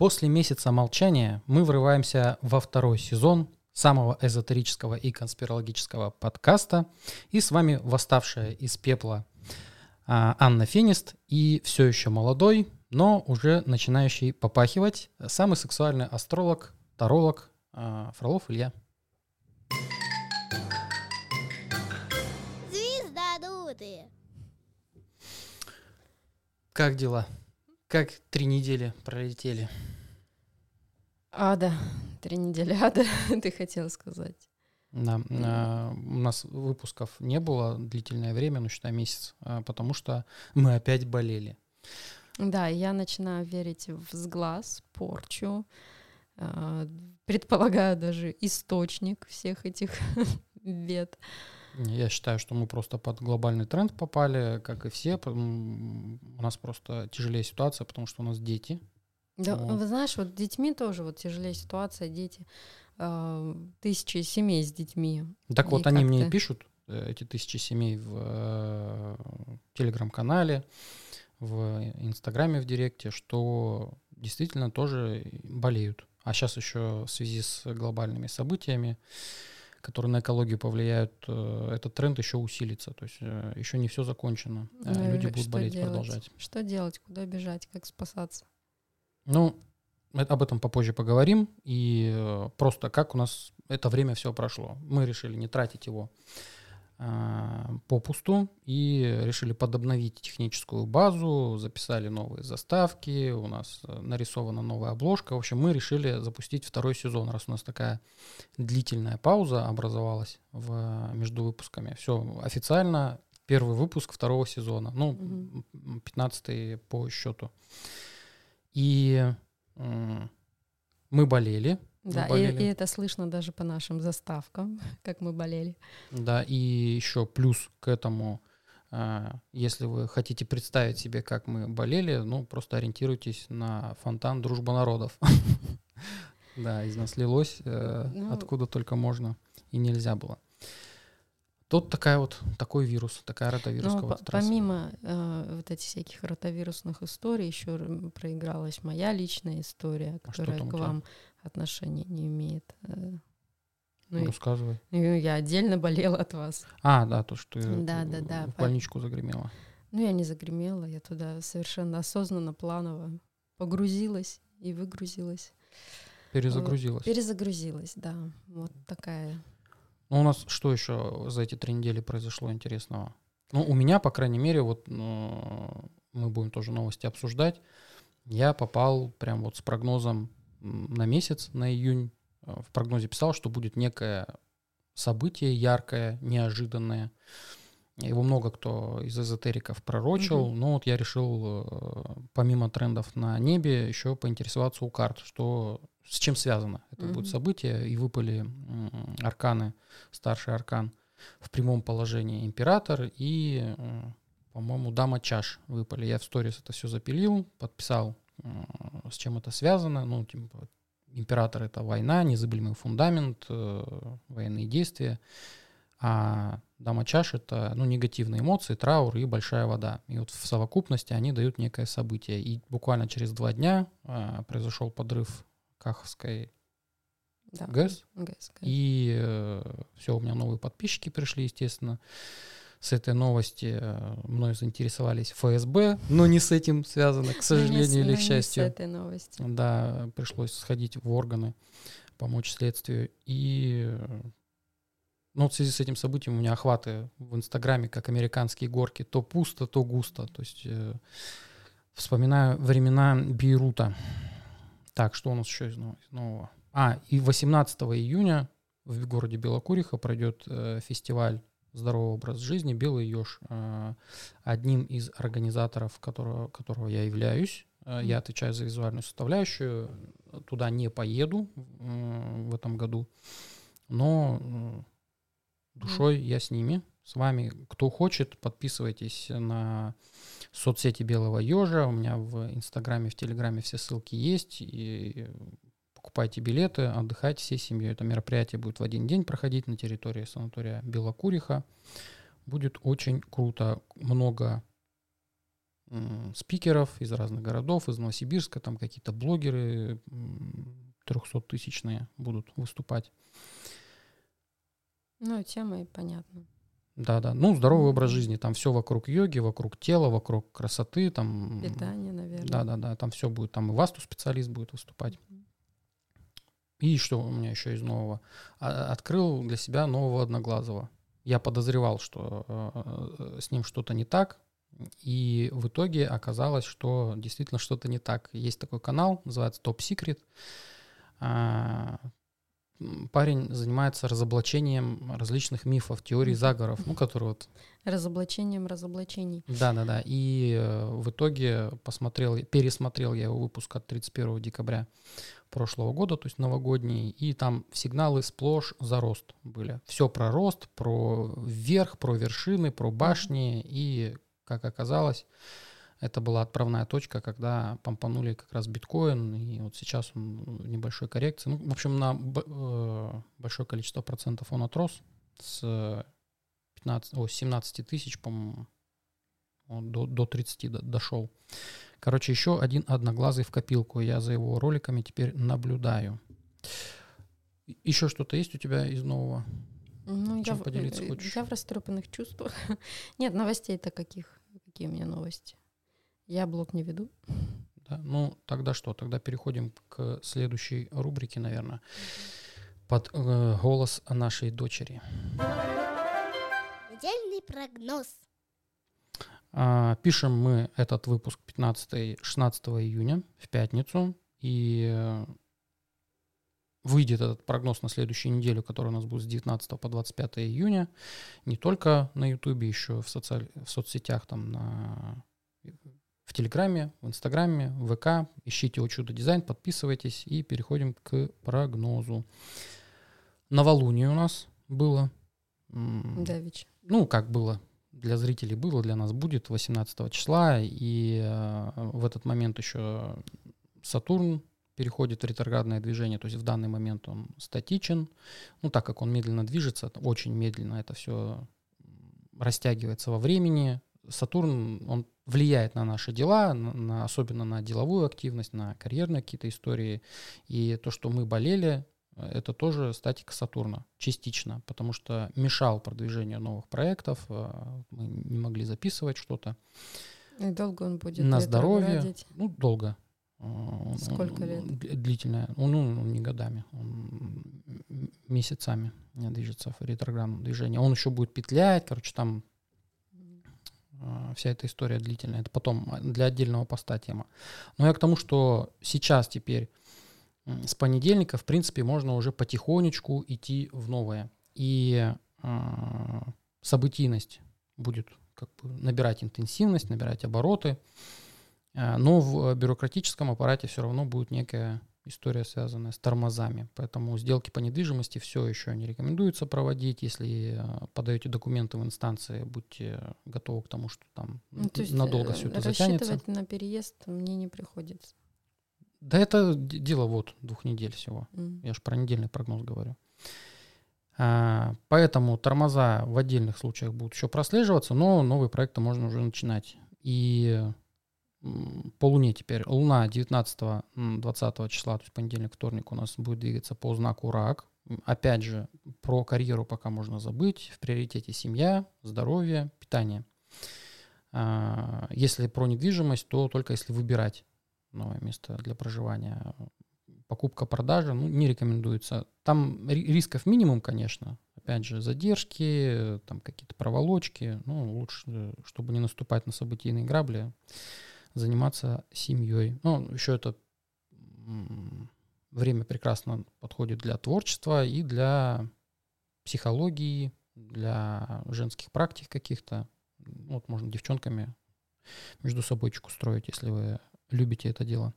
После месяца молчания мы врываемся во второй сезон самого эзотерического и конспирологического подкаста. И с вами восставшая из пепла а, Анна Финист и все еще молодой, но уже начинающий попахивать самый сексуальный астролог, таролог а, Фролов Илья. Звездодуты! Как дела? Как три недели пролетели? Ада. Три недели ада, ты хотел сказать. Да, а, у нас выпусков не было длительное время, ну, считай, месяц, а, потому что мы опять болели. Да, я начинаю верить в сглаз, порчу, а, предполагаю даже источник всех этих бед. Я считаю, что мы просто под глобальный тренд попали, как и все. У нас просто тяжелее ситуация, потому что у нас дети. Да, вот. вы знаешь, вот с детьми тоже вот тяжелее ситуация, дети, э, тысячи семей с детьми. Так и вот они мне пишут, э, эти тысячи семей в э, телеграм-канале, в Инстаграме, в Директе, что действительно тоже болеют. А сейчас еще в связи с глобальными событиями которые на экологию повлияют, э, этот тренд еще усилится. То есть э, еще не все закончено. Ну, Люди будут болеть, делать? продолжать. Что делать? Куда бежать? Как спасаться? Ну, об этом попозже поговорим. И просто как у нас это время все прошло. Мы решили не тратить его попусту и решили подобновить техническую базу, записали новые заставки, у нас э, нарисована новая обложка. В общем, мы решили запустить второй сезон, раз у нас такая длительная пауза образовалась в, между выпусками. Все официально первый выпуск второго сезона, ну, 15 по счету. И мы болели, да, и, и это слышно даже по нашим заставкам, как мы болели. Да, и еще плюс к этому, а, если вы хотите представить себе, как мы болели, ну, просто ориентируйтесь на фонтан «Дружба народов». Да, из нас лилось э, ну, откуда только можно и нельзя было. Тут такая вот такой вирус, такая ротовирусная ну, Помимо э, вот этих всяких ротовирусных историй, еще проигралась моя личная история, а которая а к вам отношения не имеет. Э, ну, Рассказывай. Ну, я отдельно болела от вас. А, да, то, что да, да, да, в больничку загремела. Ну, я не загремела, я туда совершенно осознанно, планово погрузилась и выгрузилась. Перезагрузилась. Перезагрузилась, да. Вот такая ну, у нас что еще за эти три недели произошло интересного? Ну, у меня, по крайней мере, вот ну, мы будем тоже новости обсуждать. Я попал прям вот с прогнозом на месяц, на июнь. Э, в прогнозе писал, что будет некое событие яркое, неожиданное. Его много кто из эзотериков пророчил, угу. но вот я решил, э, помимо трендов на небе, еще поинтересоваться у карт, что с чем связано это mm-hmm. будет событие, и выпали арканы, старший аркан в прямом положении император и, по-моему, дама чаш выпали. Я в сторис это все запилил, подписал, с чем это связано. Ну, типа, император это война, незыблемый фундамент, э, военные действия. А дама чаш это ну, негативные эмоции, траур и большая вода. И вот в совокупности они дают некое событие. И буквально через два дня а, произошел подрыв Каховской да. ГЭС. ГЭС, И э, все, у меня новые подписчики пришли, естественно. С этой новости э, мной заинтересовались ФСБ, но не с этим связано, к сожалению или к счастью. С этой новостью. Да, пришлось сходить в органы, помочь следствию. И э, ну, в связи с этим событием у меня охваты в Инстаграме, как американские горки, то пусто, то густо. То есть э, вспоминаю времена Бейрута. Так, что у нас еще из нового? А, и 18 июня в городе Белокуриха пройдет э, фестиваль «Здоровый образ жизни. Белый еж». Э, одним из организаторов, которого, которого я являюсь, э, я отвечаю за визуальную составляющую. Туда не поеду в этом году, но душой я с ними, с вами. Кто хочет, подписывайтесь на соцсети Белого Ежа. У меня в Инстаграме, в Телеграме все ссылки есть. И покупайте билеты, отдыхайте всей семьей. Это мероприятие будет в один день проходить на территории санатория Белокуриха. Будет очень круто. Много спикеров из разных городов, из Новосибирска, там какие-то блогеры 300-тысячные будут выступать. Ну, тема и понятно. Да, да. Ну, здоровый образ жизни. Там все вокруг йоги, вокруг тела, вокруг красоты. Там... Питание, наверное. Да, да, да. Там все будет. Там и васту специалист будет выступать. И что у меня еще из нового? А, открыл для себя нового одноглазого. Я подозревал, что э, с ним что-то не так, и в итоге оказалось, что действительно что-то не так. Есть такой канал, называется Top Secret. Парень занимается разоблачением различных мифов, теорий заговоров, ну, которые вот... Разоблачением разоблачений. Да-да-да. И э, в итоге посмотрел, пересмотрел я его выпуск от 31 декабря прошлого года, то есть новогодний, и там сигналы сплошь за рост были. Все про рост, про вверх, про вершины, про башни, и, как оказалось, это была отправная точка, когда помпанули как раз биткоин, и вот сейчас он в небольшой коррекции. Ну, в общем, на э, большое количество процентов он отрос с 15, о, 17 тысяч, по-моему, до, до 30 дошел. Короче, еще один одноглазый в копилку. Я за его роликами теперь наблюдаю. Еще что-то есть у тебя из нового? Ну, Чем я, поделиться хочешь? Я в растрепанных чувствах. Нет, новостей-то каких? Какие у меня новости? Я блог не веду. Да, ну, тогда что? Тогда переходим к следующей рубрике, наверное. Под э, голос нашей дочери. Недельный прогноз. А, пишем мы этот выпуск 15-16 июня в пятницу. И э, выйдет этот прогноз на следующую неделю, который у нас будет с 19 по 25 июня. Не только на Ютубе, еще в, соци... в соцсетях, там на в Телеграме, в Инстаграме, в ВК. Ищите «О чудо дизайн», подписывайтесь и переходим к прогнозу. Новолуние у нас было. Давич. Ну, как было, для зрителей было, для нас будет 18 числа. И э, в этот момент еще Сатурн переходит в ретроградное движение, то есть в данный момент он статичен. Ну, так как он медленно движется, очень медленно это все растягивается во времени. Сатурн, он влияет на наши дела, на, особенно на деловую активность, на карьерные какие-то истории. И то, что мы болели, это тоже статика Сатурна, частично, потому что мешал продвижению новых проектов, э, мы не могли записывать что-то. И долго он будет На здоровье. Ну, долго. Э, Сколько лет? Длительное. Ну, ну, не годами. Он месяцами движется в ретроградном движении. Он еще будет петлять, короче, там вся эта история длительная. Это потом а, для отдельного поста тема. Но я к тому, что сейчас теперь с понедельника, в принципе, можно уже потихонечку идти в новое. И э, событийность будет как бы набирать интенсивность, набирать обороты. Но в бюрократическом аппарате все равно будет некая история, связанная с тормозами. Поэтому сделки по недвижимости все еще не рекомендуется проводить. Если э, подаете документы в инстанции, будьте готовы к тому, что там ну, то надолго все это затянется. Рассчитывать на переезд мне не приходится. Да это дело вот двух недель всего. Mm. Я же про недельный прогноз говорю. А, поэтому тормоза в отдельных случаях будут еще прослеживаться, но новые проекты можно уже начинать. И по Луне теперь. Луна 19-20 числа, то есть понедельник, вторник у нас будет двигаться по знаку Рак. Опять же, про карьеру пока можно забыть. В приоритете семья, здоровье, питание. А, если про недвижимость, то только если выбирать новое место для проживания. Покупка-продажа ну, не рекомендуется. Там рисков минимум, конечно. Опять же, задержки, там какие-то проволочки. Ну, лучше, чтобы не наступать на событийные грабли заниматься семьей. Ну, еще это время прекрасно подходит для творчества и для психологии, для женских практик каких-то. Вот можно девчонками между собойчик устроить, если вы любите это дело.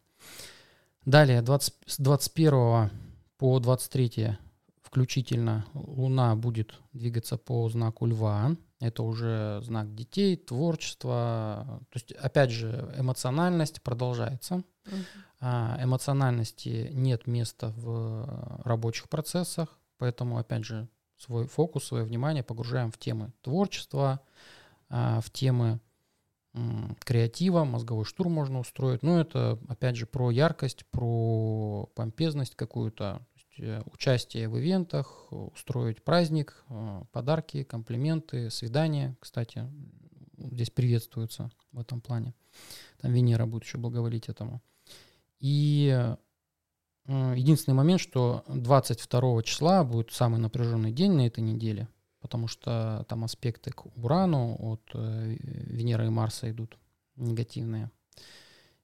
Далее, 20, с 21 по 23 включительно Луна будет двигаться по знаку Льва. Это уже знак детей, творчество. То есть, опять же, эмоциональность продолжается. Uh-huh. Эмоциональности нет места в рабочих процессах, поэтому, опять же, свой фокус, свое внимание погружаем в темы творчества, а, в темы креатива, мозговой штурм можно устроить. Но это, опять же, про яркость, про помпезность какую-то, участие в ивентах, устроить праздник, э, подарки, комплименты, свидания, кстати, здесь приветствуются в этом плане. Там Венера будет еще благоволить этому. И э, единственный момент, что 22 числа будет самый напряженный день на этой неделе – потому что там аспекты к Урану от э, Венеры и Марса идут негативные.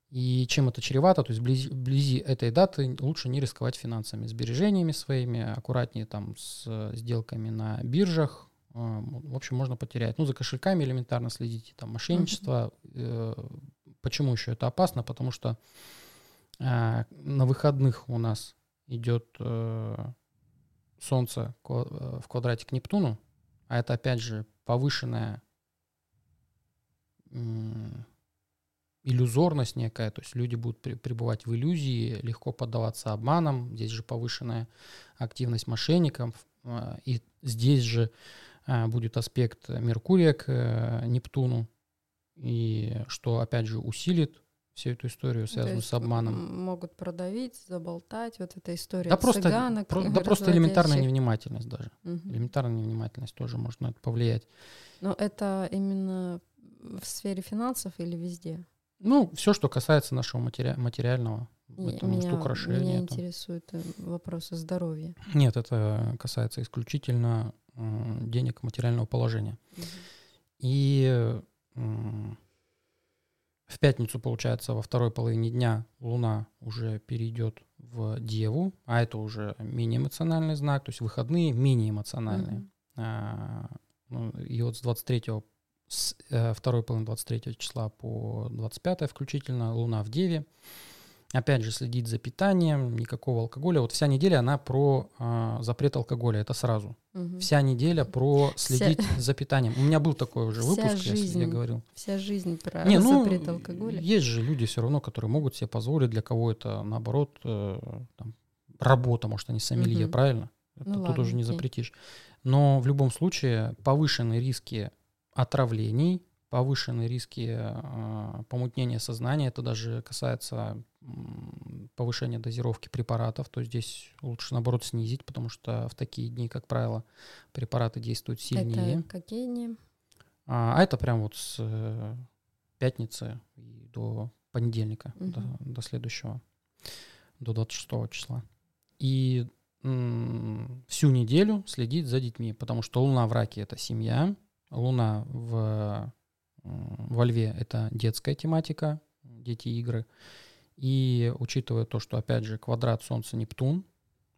И чем это чревато, то есть вблизи, вблизи этой даты лучше не рисковать финансами, сбережениями своими, аккуратнее там с сделками на биржах, э, в общем, можно потерять. Ну, за кошельками элементарно следите, там, мошенничество. Mm-hmm. Почему еще это опасно? Потому что на выходных у нас идет Солнце в квадрате к Нептуну, а это, опять же, повышенная иллюзорность некая, то есть люди будут пребывать в иллюзии, легко поддаваться обманам, здесь же повышенная активность мошенников, а, и здесь же а, будет аспект Меркурия к э, Нептуну, и что, опять же, усилит всю эту историю, связанную с обманом. Могут продавить, заболтать, вот эта история да просто, цыганок. Про, да просто элементарная невнимательность даже. Угу. Элементарная невнимательность тоже может на это повлиять. Но это именно в сфере финансов или везде? Ну, все, что касается нашего матери... материального. Это меня, украшения. Меня там. интересуют э, вопросы здоровья. Нет, это касается исключительно денег материального положения. Угу. И в пятницу, получается, во второй половине дня Луна уже перейдет в Деву, а это уже менее эмоциональный знак, то есть выходные менее эмоциональные. Mm-hmm. А, ну, и вот с 23 с э, второй половины 23 числа по 25 включительно Луна в Деве. Опять же, следить за питанием, никакого алкоголя. Вот вся неделя, она про э, запрет алкоголя, это сразу. Угу. Вся неделя про следить вся... за питанием. У меня был такой уже выпуск, вся жизнь, я, я говорил. Вся жизнь про Не, ну, запрет алкоголя. Есть же люди все равно, которые могут себе позволить, для кого это, наоборот, э, там, работа, может, они сомелье, угу. правильно? Это ну, тут ладно, уже не запретишь. Но в любом случае повышенные риски отравлений, повышенные риски э, помутнения сознания, это даже касается повышение дозировки препаратов, то здесь лучше, наоборот, снизить, потому что в такие дни, как правило, препараты действуют сильнее. Это какие дни? А, а это прям вот с э, пятницы до понедельника, угу. до, до следующего, до 26 числа. И всю неделю следить за детьми, потому что Луна в раке — это семья, Луна в, во Льве — это детская тематика, дети игры, и учитывая то, что, опять же, квадрат Солнца-Нептун,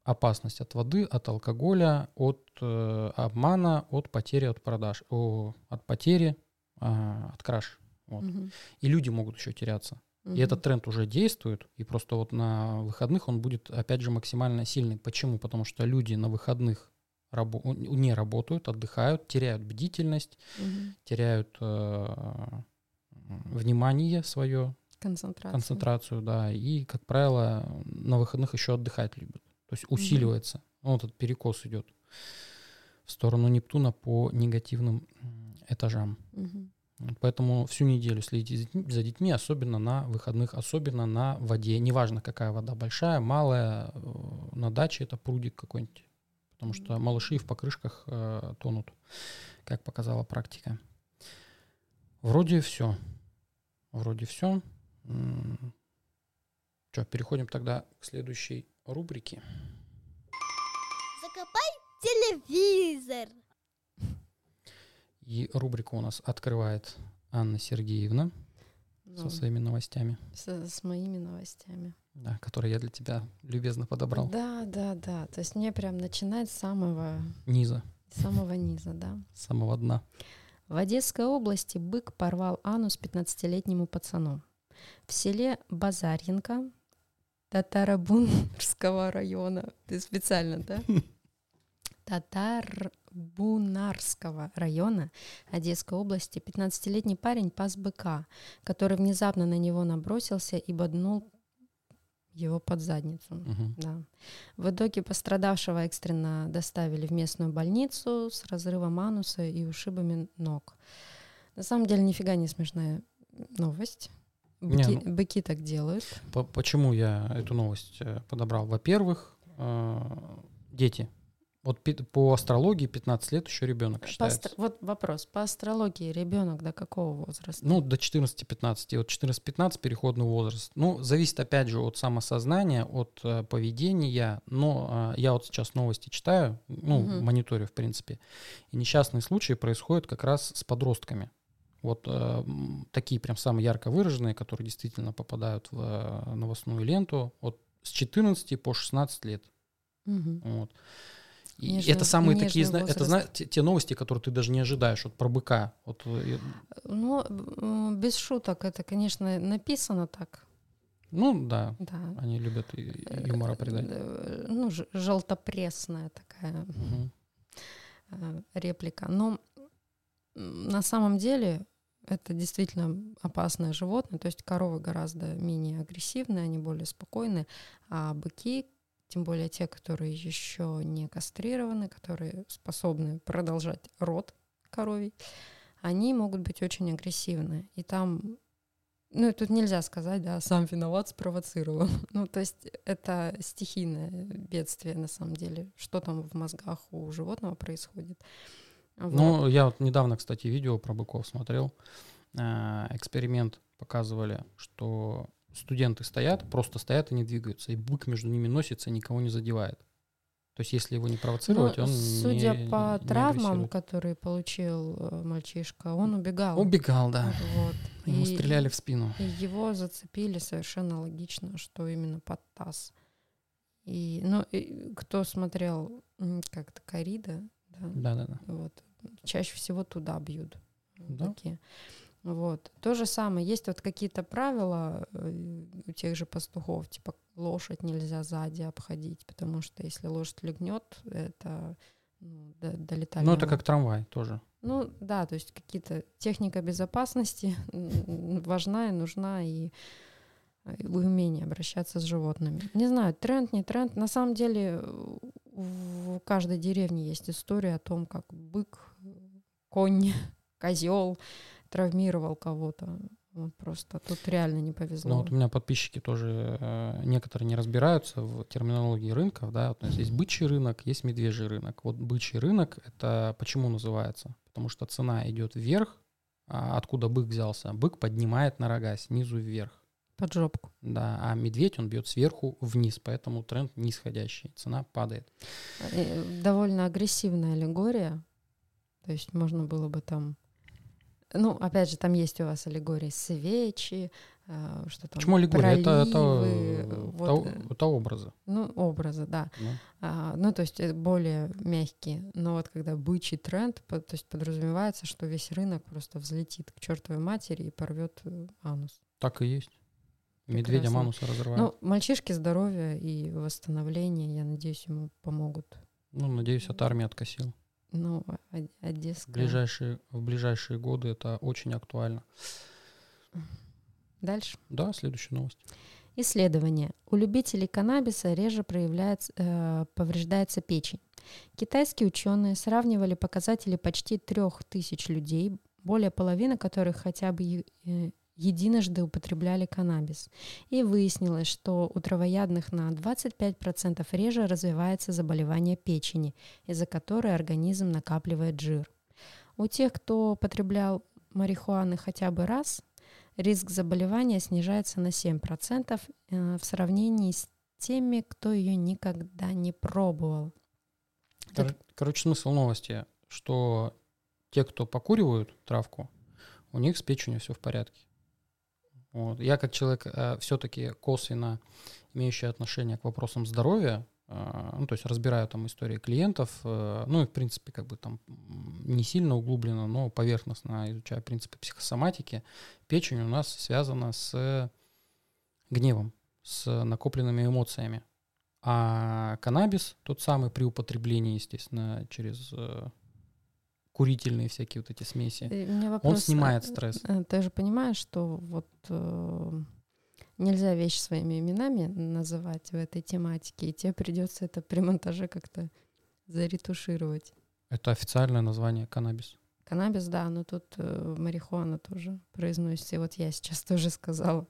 опасность от воды, от алкоголя, от э, обмана, от потери от продаж, о, от потери, э, от краш. Вот. Угу. И люди могут еще теряться. Угу. И этот тренд уже действует, и просто вот на выходных он будет, опять же, максимально сильный. Почему? Потому что люди на выходных рабо- не работают, отдыхают, теряют бдительность, угу. теряют э, внимание свое, Концентрацию. Концентрацию, да. И, как правило, на выходных еще отдыхать любят. То есть усиливается. mm Вот этот перекос идет в сторону Нептуна по негативным этажам. mm Поэтому всю неделю следите за детьми, особенно на выходных, особенно на воде. Неважно, какая вода, большая, малая, э, на даче это прудик какой-нибудь. Потому что малыши в покрышках э, тонут, как показала практика. Вроде все. Вроде все. Что, переходим тогда к следующей рубрике. Закопай телевизор. И рубрику у нас открывает Анна Сергеевна ну, со своими новостями. С, с моими новостями. Да, которые я для тебя любезно подобрал. Да, да, да. То есть мне прям начинать с самого... Низа. С самого низа, да. С самого дна. В Одесской области бык порвал анус 15-летнему пацану. В селе Базаренко Татарабунарского района. Ты специально, да? Татарбунарского района Одесской области 15-летний парень пас быка, который внезапно на него набросился и боднул его под задницу. Угу. Да. В итоге пострадавшего экстренно доставили в местную больницу с разрывом ануса и ушибами ног. На самом деле нифига не смешная новость. Не, Быки, ну- быки так делают. По- Почему я эту новость э, подобрал? Во-первых, э, дети. Вот по астрологии 15 лет еще ребенок По считается. астро- Вот вопрос. По астрологии ребенок до какого возраста? Ну, до 14-15. Вот 14-15 переходный возраст. Ну, зависит, опять же, от самосознания, от э, поведения. Но э, я вот сейчас новости читаю, ну, Мгм. мониторю, в принципе. И несчастные случаи происходят как раз с подростками. Вот э, такие прям самые ярко выраженные, которые действительно попадают в э, новостную ленту. Вот с 14 по 16 лет. Мгм. Вот. И это самые такие, зна- это возраст. зна- те, те новости, которые ты даже не ожидаешь, вот про быка. Вот, э, Ну, без шуток, это, конечно, написано так. ну да, Да. они любят и- юмора придать. Э, Ну, ж- желтопресная такая э, реплика. Но на самом деле это действительно опасное животное. То есть коровы гораздо менее агрессивные, они более спокойные, а быки, тем более те, которые еще не кастрированы, которые способны продолжать род коровий, они могут быть очень агрессивны. И там, ну тут нельзя сказать, да, сам виноват, спровоцировал. Ну, то есть это стихийное бедствие на самом деле. Что там в мозгах у животного происходит. Вот. Ну, я вот недавно, кстати, видео про быков смотрел. Э, Эксперимент показывали, что студенты стоят, просто стоят и не двигаются, и бык между ними носится и никого не задевает. То есть, если его не провоцировать, Ну, он судя не- по не травмам, которые получил э, мальчишка, он убегал. Убегал, да. Вот. Ему И- стреляли в спину. И его зацепили совершенно логично, что именно под таз. И, ну, и кто смотрел как-то Корида, да, Да-да-да. вот, чаще всего туда бьют. Да. быки. Вот. То же самое. Есть вот какие-то правила э, у тех же пастухов, типа лошадь нельзя сзади обходить, потому что если лошадь легнет, это ну, до, до Ну, это как трамвай тоже. Ну да, то есть какие-то техника безопасности важна и нужна, и умение обращаться с животными. Не знаю, тренд, не тренд. На самом деле в каждой деревне есть история о том, как бык, конь, козел травмировал кого-то. Вот просто тут реально не повезло. Ну, вот у меня подписчики тоже э, некоторые не разбираются в терминологии рынков, да, вот у нас есть бычий рынок, есть медвежий рынок. Вот бычий рынок это почему называется? Потому что цена идет вверх, а откуда бык взялся? Бык поднимает на рога снизу вверх, Под жопку. да, а медведь он бьет сверху вниз, поэтому тренд нисходящий, цена падает. Э, Довольно агрессивная аллегория. То есть можно было бы там... Ну, опять же, там есть у вас аллегории свечи, э, что там... Почему аллегория? Это, это, проливы, э, вот, это- это образы. Ну, образы, да. ну. А, ну, то есть э, более мягкие. Но вот когда бычий тренд, то есть подразумевается, что весь рынок просто взлетит к чертовой матери и порвет э, анус. Так и есть. Медведя Прекрасно. мануса разрывают. Ну, мальчишке здоровья и восстановления, я надеюсь, ему помогут. Ну, надеюсь, от армии откосил. Ну, В одесская. ближайшие, в ближайшие годы это очень актуально. Дальше. Да, следующая новость. Исследование. У любителей каннабиса реже проявляется, э, повреждается печень. Китайские ученые сравнивали показатели почти трех тысяч людей, более половины которых хотя бы э, единожды употребляли каннабис. И выяснилось, что у травоядных на 25% реже развивается заболевание печени, из-за которой организм накапливает жир. У тех, кто потреблял марихуаны хотя бы раз, риск заболевания снижается на 7% э, в сравнении с теми, кто ее никогда не пробовал. Кор- Короче, смысл новости, что те, кто покуривают травку, у них с печенью все в порядке. Вот. Я как человек все-таки косвенно имеющий отношение к вопросам здоровья, э, ну, то есть разбираю там истории клиентов, э, ну и в принципе как бы там не сильно углубленно, но поверхностно изучаю принципы психосоматики, печень у нас связана с гневом, с накопленными эмоциями. А каннабис, тот самый при употреблении, естественно, через э, курительные всякие вот эти смеси, Э, меня он вопрос, снимает э, стресс. э, Ты же понимаешь, что вот э, нельзя вещи своими именами называть в этой тематике, и тебе придется это при монтаже как-то заретушировать. Это официальное название каннабис. Каннабис, да, но тут э, марихуана тоже произносится. И вот я сейчас тоже сказала.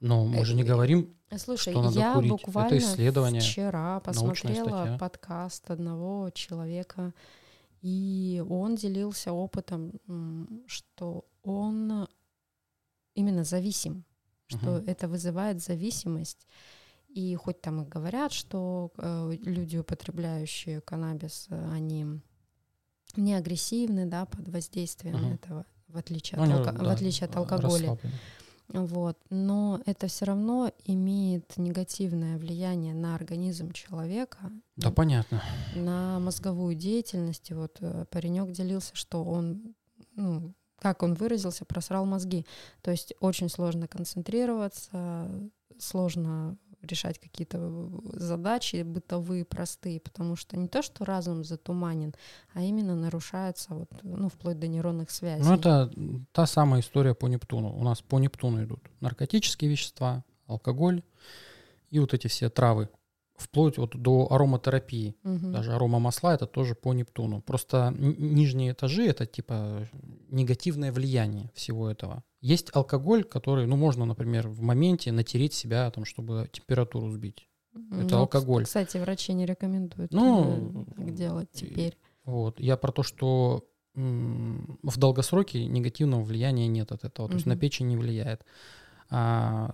Но мы же не говорим, Слушай, что надо я курить. буквально Это исследование. вчера посмотрела подкаст одного человека, и он делился опытом, что он именно зависим, что Мгм. это вызывает зависимость. И хоть там и говорят, что э, люди, употребляющие каннабис, э, они не агрессивны, да, под воздействием Мгм. этого, в отличие, Ну, от, алко- в да, отличие от алкоголя. расслаблены. Вот. Но это все равно имеет негативное влияние на организм человека, Да, понятно. на мозговую деятельность. И вот паренек делился, что он, ну, как он выразился, просрал мозги. То есть очень сложно концентрироваться, сложно решать какие-то задачи бытовые, простые, потому что не то, что разум затуманен, а именно нарушается вот, ну, вплоть до нейронных связей. Ну, это та самая история по Нептуну. У нас по Нептуну идут наркотические вещества, алкоголь и вот эти все травы, вплоть вот до ароматерапии. Мгм. Даже аромамасла это тоже по Нептуну. Просто нижние этажи это типа негативное влияние всего этого. Есть алкоголь, который, ну, можно, например, в моменте натереть себя, там, чтобы температуру сбить. это Ну, алкоголь. Кстати, врачи не рекомендуют Ну, э, так делать теперь. Вот. Я про то, что в долгосроке негативного влияния нет от этого, то есть на печень не влияет. А,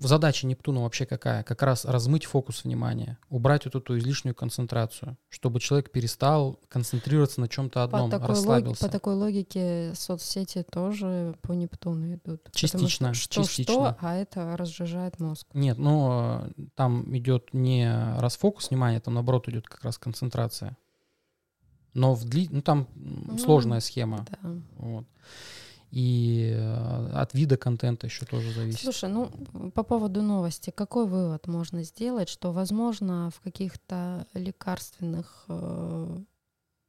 задача Нептуна вообще какая? Как раз размыть фокус внимания, убрать вот эту излишнюю концентрацию, чтобы человек перестал концентрироваться на чем-то одном, по, такой расслабился. по такой логике соцсети тоже по Нептуну идут. Частично, что, частично. что, а это разжижает мозг. Нет, но э, там идет не расфокус внимания, там наоборот идет как раз концентрация. Но в дли... ну, там Ну, сложная схема. Да. Вот. И э, от вида контента еще тоже зависит. Слушай, ну по поводу новости, какой вывод можно сделать, что, возможно, в каких-то лекарственных э,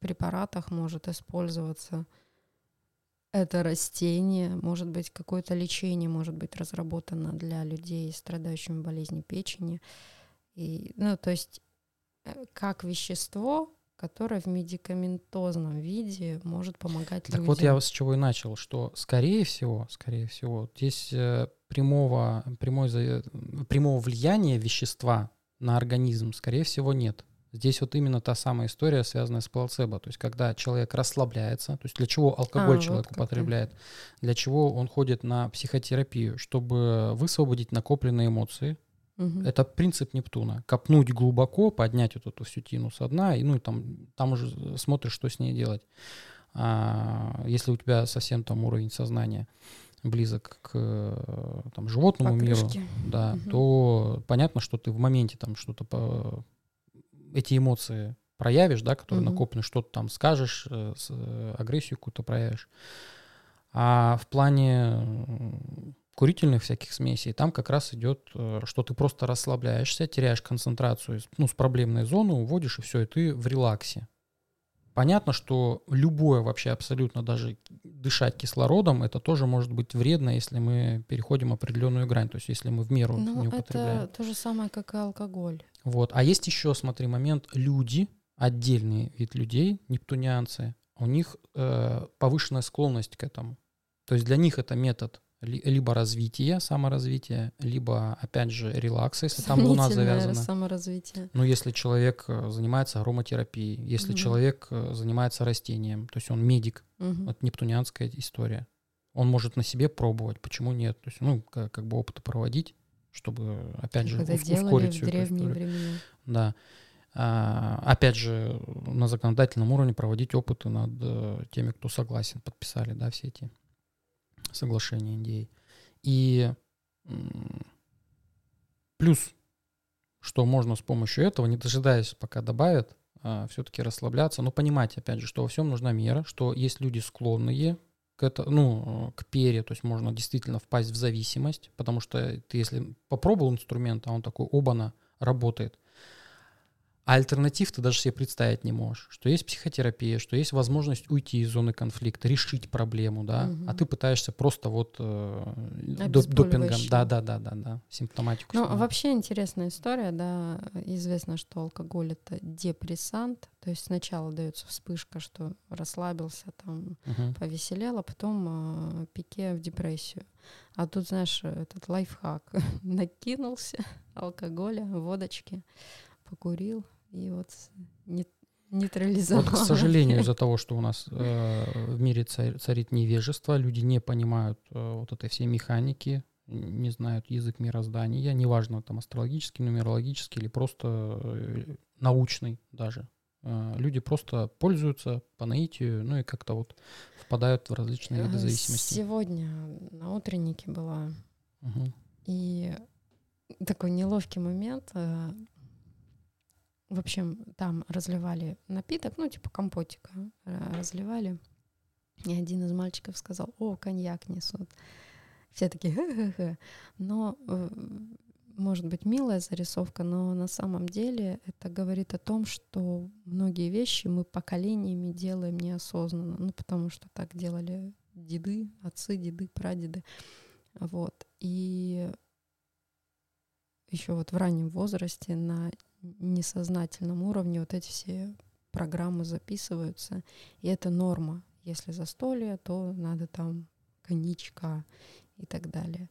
препаратах может использоваться это растение, может быть, какое-то лечение может быть разработано для людей, страдающими болезнью печени. И, ну, то есть э, как вещество, которое в медикаментозном виде может помогать Так людям. вот я с чего и начал, что скорее всего, скорее всего, здесь э, прямого, прямой, прямого влияния вещества на организм, скорее всего, нет. Здесь вот именно та самая история, связанная с плацебо. То есть когда человек расслабляется, то есть для чего алкоголь А, человек вот употребляет, для чего он ходит на психотерапию, чтобы высвободить накопленные эмоции, Мгм. это принцип Нептуна. Копнуть глубоко, поднять вот эту всю тину со дна, и ну и там, там уже смотришь, что с ней делать. А, если у тебя совсем там уровень сознания близок к там, животному миру, Покрышки. да, Мгм. то понятно, что ты в моменте там что-то по... эти эмоции проявишь, да, которые Мгм. накоплены, что-то там скажешь, э, э, агрессию какую-то проявишь. А в плане курительных всяких смесей, там как раз идет, э, что ты просто расслабляешься, теряешь концентрацию, ну, с проблемной зоны, уводишь, и все, и ты в релаксе. Понятно, что любое вообще абсолютно даже дышать кислородом, это тоже может быть вредно, если мы переходим определенную грань, то есть если мы в меру Ну, не употребляем. это то же самое, как и алкоголь. Вот. А есть еще, смотри, момент, люди, отдельный вид людей, нептунианцы, у них э, повышенная склонность к этому. То есть для них это метод либо развития, саморазвития, либо, опять же, релакса, если там луна завязана. саморазвитие. Ну, если человек э, занимается ароматерапией, если Мгм. человек э, занимается растением, то есть он медик, Мгм. это нептунианская история. Он может на себе пробовать, почему нет? То есть, ну, как, как бы опыты проводить, чтобы, опять же, Как ус- ускорить всю эту историю. времена. Да. А, опять же, на законодательном уровне проводить опыты над э, теми, кто согласен, подписали, да, все эти соглашения NDA. И плюс, что можно с помощью этого, не дожидаясь, пока добавят, все-таки расслабляться, но понимать, опять же, что во всем нужна мера, что есть люди склонные к, это, ну, к пере, то есть можно действительно впасть в зависимость, потому что ты, если попробовал инструмент, а он такой, оба-на, работает, А альтернатив ты даже себе представить не можешь, что есть психотерапия, что есть возможность уйти из зоны конфликта, решить проблему, да, угу. а ты пытаешься просто вот э, допингом, да, да, да, да, да, симптоматику. Ну, снимать. вообще интересная история, да, известно, что алкоголь это депрессант, то есть сначала дается вспышка, что расслабился, там, угу. повеселел, а потом э, пике в депрессию. А тут, знаешь, этот лайфхак накинулся алкоголя, водочки, покурил, и вот не, нейтрализовал. Вот, к сожалению, из-за того, что у нас э, в мире царит невежество, люди не понимают э, вот этой всей механики, не знают язык мироздания, неважно, там астрологический, нумерологический или просто э, научный даже. Э, люди просто пользуются по наитию, ну и как-то вот впадают в различные виды э, зависимости. Сегодня на утреннике была, угу. и такой неловкий момент. В общем, там разливали напиток, ну, типа компотика э, разливали. И один из мальчиков сказал, о, коньяк несут. Все такие, хе-хе-хе. Но, э, может быть, милая зарисовка, но на самом деле это говорит о том, что многие вещи мы поколениями делаем неосознанно. Ну, потому что так делали деды, отцы, деды, прадеды. Вот. И еще вот в раннем возрасте на несознательном уровне вот эти все программы записываются, и это норма. Если застолье, то надо там коньячка и так далее.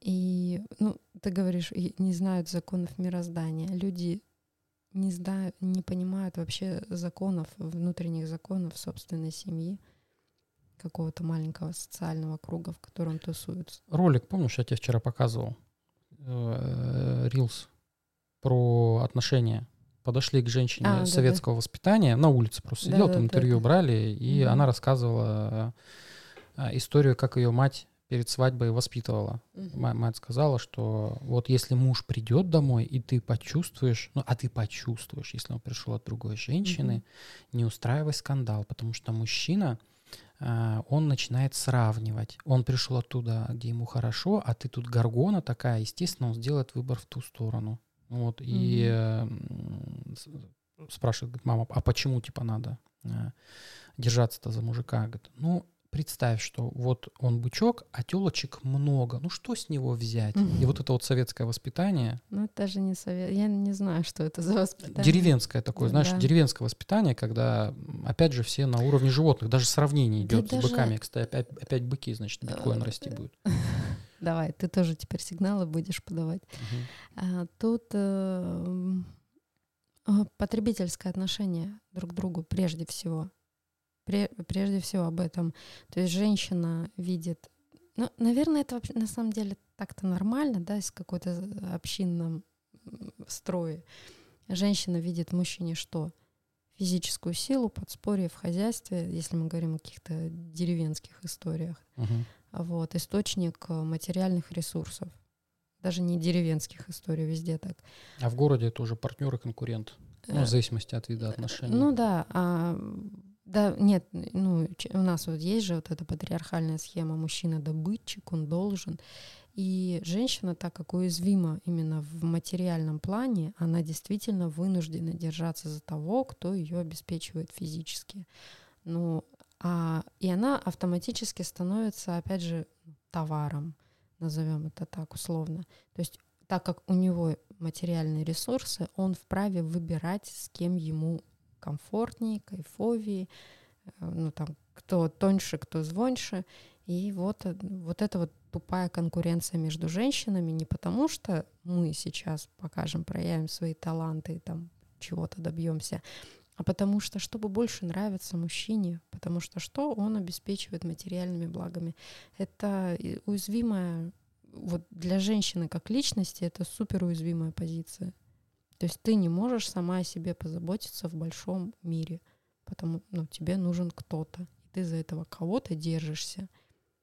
И, ну, ты говоришь, не знают законов мироздания. Люди не знают, не понимают вообще законов, внутренних законов собственной семьи, какого-то маленького социального круга, в котором тусуются. Ролик, помнишь, я тебе вчера показывал? Рилс про отношения. Подошли к женщине а, советского да, воспитания, на улице просто сидел, да, там интервью да. брали, и угу. она рассказывала а, историю, как ее мать перед свадьбой воспитывала. Угу. Мать сказала, что вот если муж придет домой, и ты почувствуешь, ну а ты почувствуешь, если он пришел от другой женщины, угу. не устраивай скандал, потому что мужчина, а, он начинает сравнивать. Он пришел оттуда, где ему хорошо, а ты тут горгона такая, естественно, он сделает выбор в ту сторону. Вот, и mm-hmm. спрашивает, говорит, мама, а почему, типа, надо э, держаться-то за мужика? Говорит, ну, представь, что вот он бычок, а телочек много. Ну что с него взять? Mm-hmm. И вот это вот советское воспитание. Ну это же не совет. Я не знаю, что это за воспитание. Деревенское такое, знаешь, да. деревенское воспитание, когда, опять же, все на уровне животных. Даже сравнение идет да с даже... быками. Кстати, опять, опять быки, значит, биткоин расти будет. Давай, ты тоже теперь сигналы будешь подавать. Угу. А, тут э, потребительское отношение друг к другу прежде всего. прежде всего об этом. То есть женщина видит... Ну, наверное, это вообще на самом деле так-то нормально, да, из какой-то общинном строе. Женщина видит мужчине что? Физическую силу, подспорье в хозяйстве, если мы говорим о каких-то деревенских историях. Угу вот, источник э, материальных ресурсов. Даже не деревенских историй, везде так. А в городе это уже партнер и конкурент, ну, в э, зависимости от вида отношений. Ну да, а, да, нет, ну, у нас вот есть же вот эта патриархальная схема, мужчина-добытчик, он должен. И женщина, так как уязвима именно в материальном плане, она действительно вынуждена держаться за того, кто ее обеспечивает физически. Ну, а, и она автоматически становится, опять же, товаром, назовем это так условно. То есть так как у него материальные ресурсы, он вправе выбирать, с кем ему комфортнее, кайфовее, э, ну там, кто тоньше, кто звоньше. И вот, э, вот эта вот тупая конкуренция между женщинами не потому, что мы сейчас покажем, проявим свои таланты и там чего-то добьемся, а потому что, чтобы больше нравиться мужчине, потому что что он обеспечивает материальными благами. Это уязвимая, вот для женщины как личности, это супер уязвимая позиция. То есть ты не можешь сама о себе позаботиться в большом мире, потому ну, тебе нужен кто-то, и ты за этого кого-то держишься.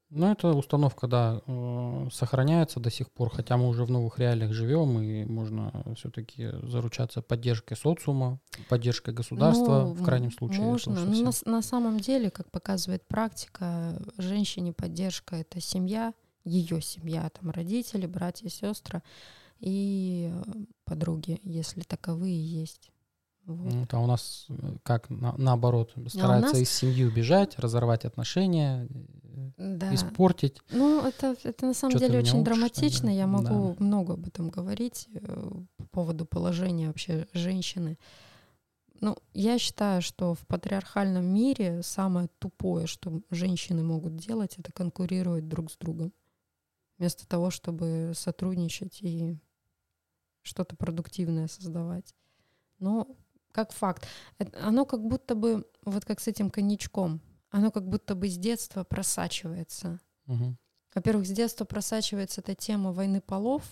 Ну, эта установка, да, э, сохраняется до сих пор, хотя мы уже в новых реалиях живем, и можно все-таки заручаться поддержкой социума, поддержкой государства, ну, в крайнем случае. Можно. Но на, на самом деле, как показывает практика, женщине поддержка — это семья, ее семья, там родители, братья, сестры и подруги, если таковые есть. Вот. Вот, а у нас э, как на, наоборот стараются а нас... из семьи убежать, разорвать отношения, да. испортить. Ну это это на самом деле очень драматично. Я могу да. много об этом говорить э, по поводу положения вообще женщины. Ну, я считаю, что в патриархальном мире самое тупое, что женщины могут делать, это конкурировать друг с другом. Вместо того, чтобы сотрудничать и что-то продуктивное создавать. Но как факт. Оно как будто бы, вот как с этим коньячком, оно как будто бы с детства просачивается. Угу. Во-первых, с детства просачивается эта тема войны полов,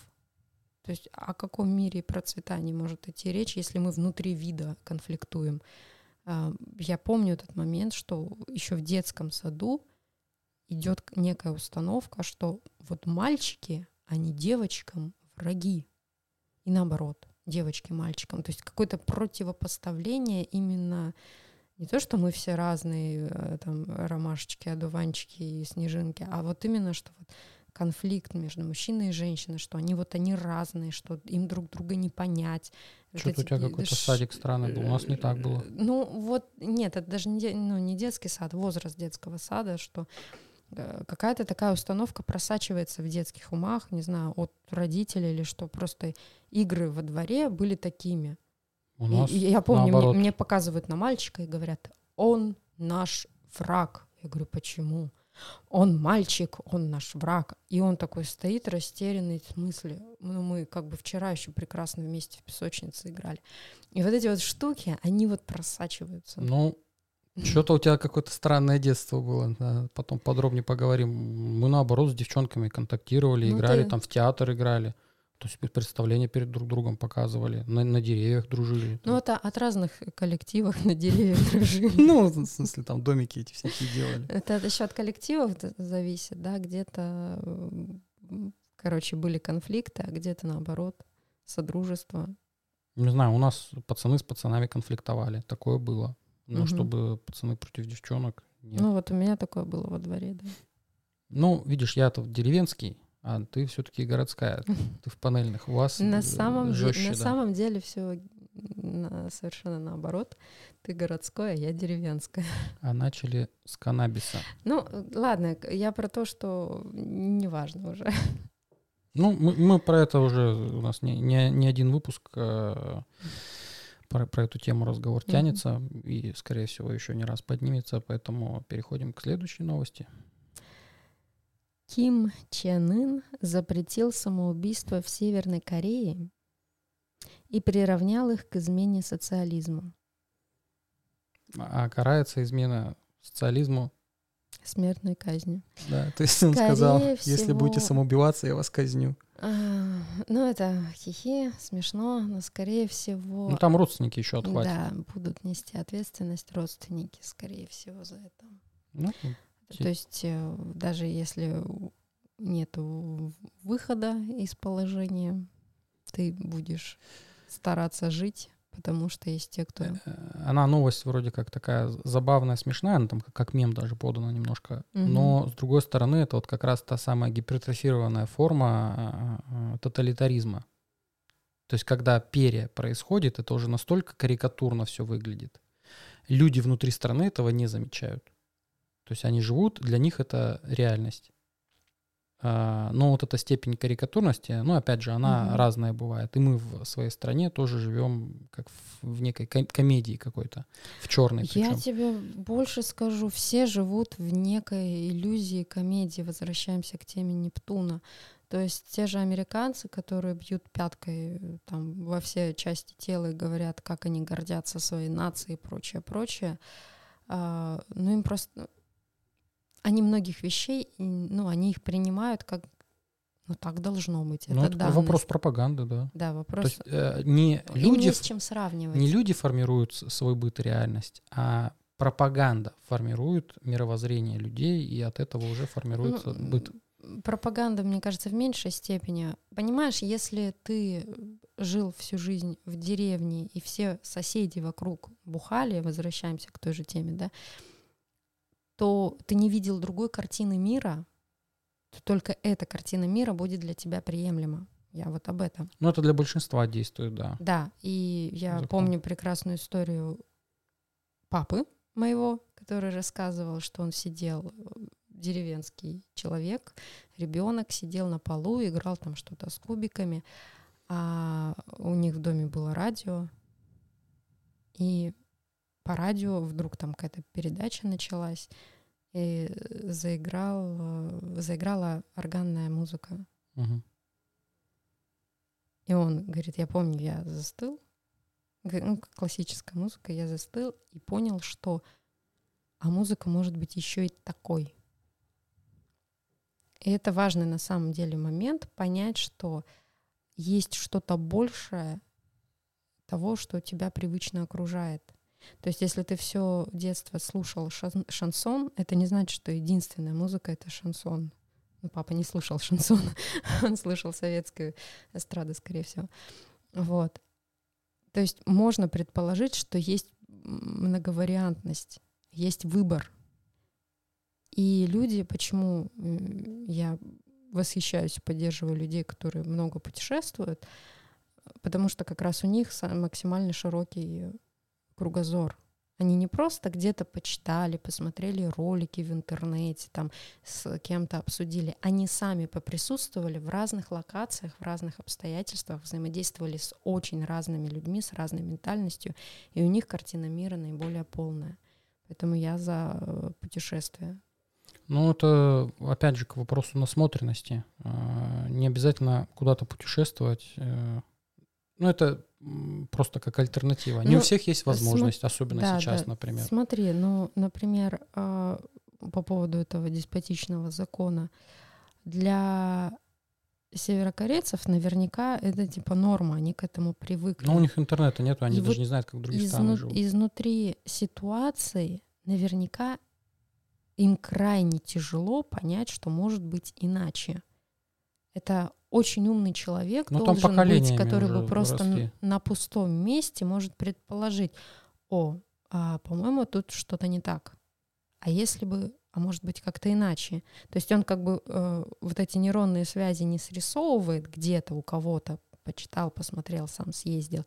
то есть о каком мире процветании может идти речь, если мы внутри вида конфликтуем? А, я помню этот момент, что еще в детском саду идет некая установка, что вот мальчики, они девочкам враги. И наоборот, девочки мальчикам. То есть какое-то противопоставление именно не то, что мы все разные, э, там, ромашечки, одуванчики и снежинки, а вот именно, что вот конфликт между мужчиной и женщиной, что они вот они разные, что им друг друга не понять. Что-то у тебя какой-то ш... садик странный был, у нас не так было. Ну вот, нет, это даже не, ну, не детский сад, возраст детского сада, что э, какая-то такая установка просачивается в детских умах, не знаю, от родителей или что, просто игры во дворе были такими. У нас и, я помню, мне, мне показывают на мальчика и говорят, он наш враг. Я говорю, почему? он мальчик, он наш враг. И он такой стоит растерянный в смысле. Ну, мы как бы вчера еще прекрасно вместе в песочнице играли. И вот эти вот штуки, они вот просачиваются. Ну, что-то у тебя какое-то странное детство было. Да. Потом подробнее поговорим. Мы наоборот с девчонками контактировали, ну, играли, ты... там в театр играли. То есть представления перед друг другом показывали, на, на деревьях дружили. Ну, это от разных коллективов на деревьях дружили. Ну, в смысле, там домики эти всякие делали. Это еще от коллективов зависит, да, где-то, короче, были конфликты, а где-то наоборот, содружество. Не знаю, у нас пацаны с пацанами конфликтовали, такое было. Но чтобы пацаны против девчонок, нет. Ну, вот у меня такое было во дворе, да. Ну, видишь, я-то деревенский, а ты все-таки городская, ты в панельных. У вас на самом, жестче, де- на да. самом деле все совершенно наоборот. Ты городская, а я деревенская. А начали с каннабиса. Ну, ладно, я про то, что неважно уже. Ну, мы, мы про это уже, у нас не, не, не один выпуск э, про, про эту тему разговор mm-hmm. тянется, и, скорее всего, еще не раз поднимется, поэтому переходим к следующей новости. Ким Чен Ын запретил самоубийство в Северной Корее и приравнял их к измене социализму. А карается измена социализму смертной казнью. Да, то есть он Скорее сказал, всего... если будете самоубиваться, я вас казню. Ну, это хихи, смешно, но скорее всего... Ну, там родственники еще отхватят. Да, будут нести ответственность родственники, скорее всего, за это. Ну, то есть э, даже если нет выхода из положения, ты будешь стараться жить, потому что есть те, кто... Э, она новость вроде как такая забавная, смешная, она там как мем даже подана немножко, угу. но с другой стороны это вот как раз та самая гипертрофированная форма э, тоталитаризма. То есть когда перья происходит, это уже настолько карикатурно все выглядит. Люди внутри страны этого не замечают. То есть они живут, для них это реальность. А, но вот эта степень карикатурности, ну, опять же, она угу. разная бывает. И мы в своей стране тоже живем как в, некой комедии какой-то, в черной. Я причем. тебе больше скажу, все живут в некой иллюзии комедии. Возвращаемся к теме Нептуна. То есть те же американцы, которые бьют пяткой там во все части тела и говорят, как они гордятся своей нацией и прочее, прочее, Uh, ну им просто они многих вещей, ну, они их принимают как ну так должно быть. Ну, это, это вопрос пропаганды, да. Да, вопрос. То есть, э, не люди, не с чем сравнивать. Не люди формируют свой быт и реальность, а пропаганда формирует мировоззрение людей, и от этого уже формируется ну, быт. Пропаганда, мне кажется, в меньшей степени. Понимаешь, если ты жил всю жизнь в деревне, и все соседи вокруг бухали, возвращаемся к той же теме, да, то ты не видел другой картины мира, то только эта картина мира будет для тебя приемлема. Я вот об этом. Ну, это для большинства действует, да. Да, и я Закон. помню прекрасную историю папы моего, который рассказывал, что он сидел, э, деревенский человек, ребенок, сидел на полу, играл там что-то с кубиками, а у них в доме было радио, и по радио вдруг там какая-то передача началась, и заиграл, э, заиграла органная музыка. Мгм. И он говорит, я помню, я застыл, ну, классическая музыка, я застыл и понял, что а музыка может быть еще и такой. И это важный на самом деле момент понять, что есть что-то большее того, что тебя привычно окружает. То есть, если ты все детство слушал шан- шансон, это не значит, что единственная музыка это шансон. Ну, папа не слушал шансон, он слушал советскую эстраду, скорее всего. Вот. То есть можно предположить, что есть многовариантность, есть выбор. И люди, почему я восхищаюсь поддерживаю людей, которые много путешествуют, потому что как раз у них максимально широкий кругозор. Они не просто где-то почитали, посмотрели ролики в интернете, там с кем-то обсудили. Они сами поприсутствовали в разных локациях, в разных обстоятельствах, взаимодействовали с очень разными людьми, с разной ментальностью, и у них картина мира наиболее полная. Поэтому я за э, путешествия. Ну, это, опять же, к вопросу насмотренности. А, Не обязательно куда-то путешествовать. Ну, это просто как альтернатива. Не у Ну, всех есть возможность, особенно да, сейчас, да. например. Смотри, ну, например, а, по поводу этого деспотичного закона, для северокорейцев наверняка это типа норма, они к этому привыкли. Но у них интернета нету, они И даже вот не знают, как странах Изну- живут. изнутри ситуации наверняка им крайне тяжело понять, что может быть иначе. Это очень умный человек Ну, там должен быть, который бы просто н- росли. на пустом месте может предположить, о, а, по-моему, тут что-то не так. А если бы, а может быть как-то иначе. То есть он как бы э, вот эти нейронные связи не срисовывает где-то у кого-то, почитал, посмотрел, сам съездил,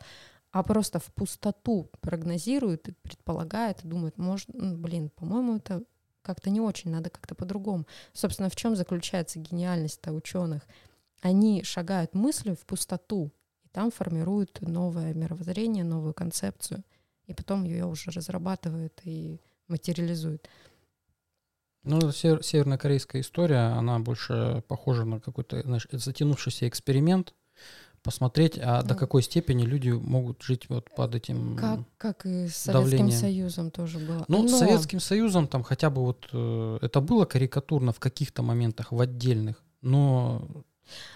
а просто в пустоту прогнозирует и предполагает, и думает, может, ну, блин, по-моему, это как-то не очень, надо как-то по-другому. Собственно, в чем заключается гениальность-то ученых? Они шагают мыслью в пустоту, и там формируют новое мировоззрение, новую концепцию, и потом ее уже разрабатывают и материализуют. Ну, север- севернокорейская история, она больше похожа на какой-то, знаешь, затянувшийся эксперимент, посмотреть, а до Ну. какой степени люди могут жить вот под этим... Как, как и с Советским давление. Союзом тоже было. Ну, с Но- Советским Союзом там хотя бы вот э, это было карикатурно в каких-то моментах, в отдельных, но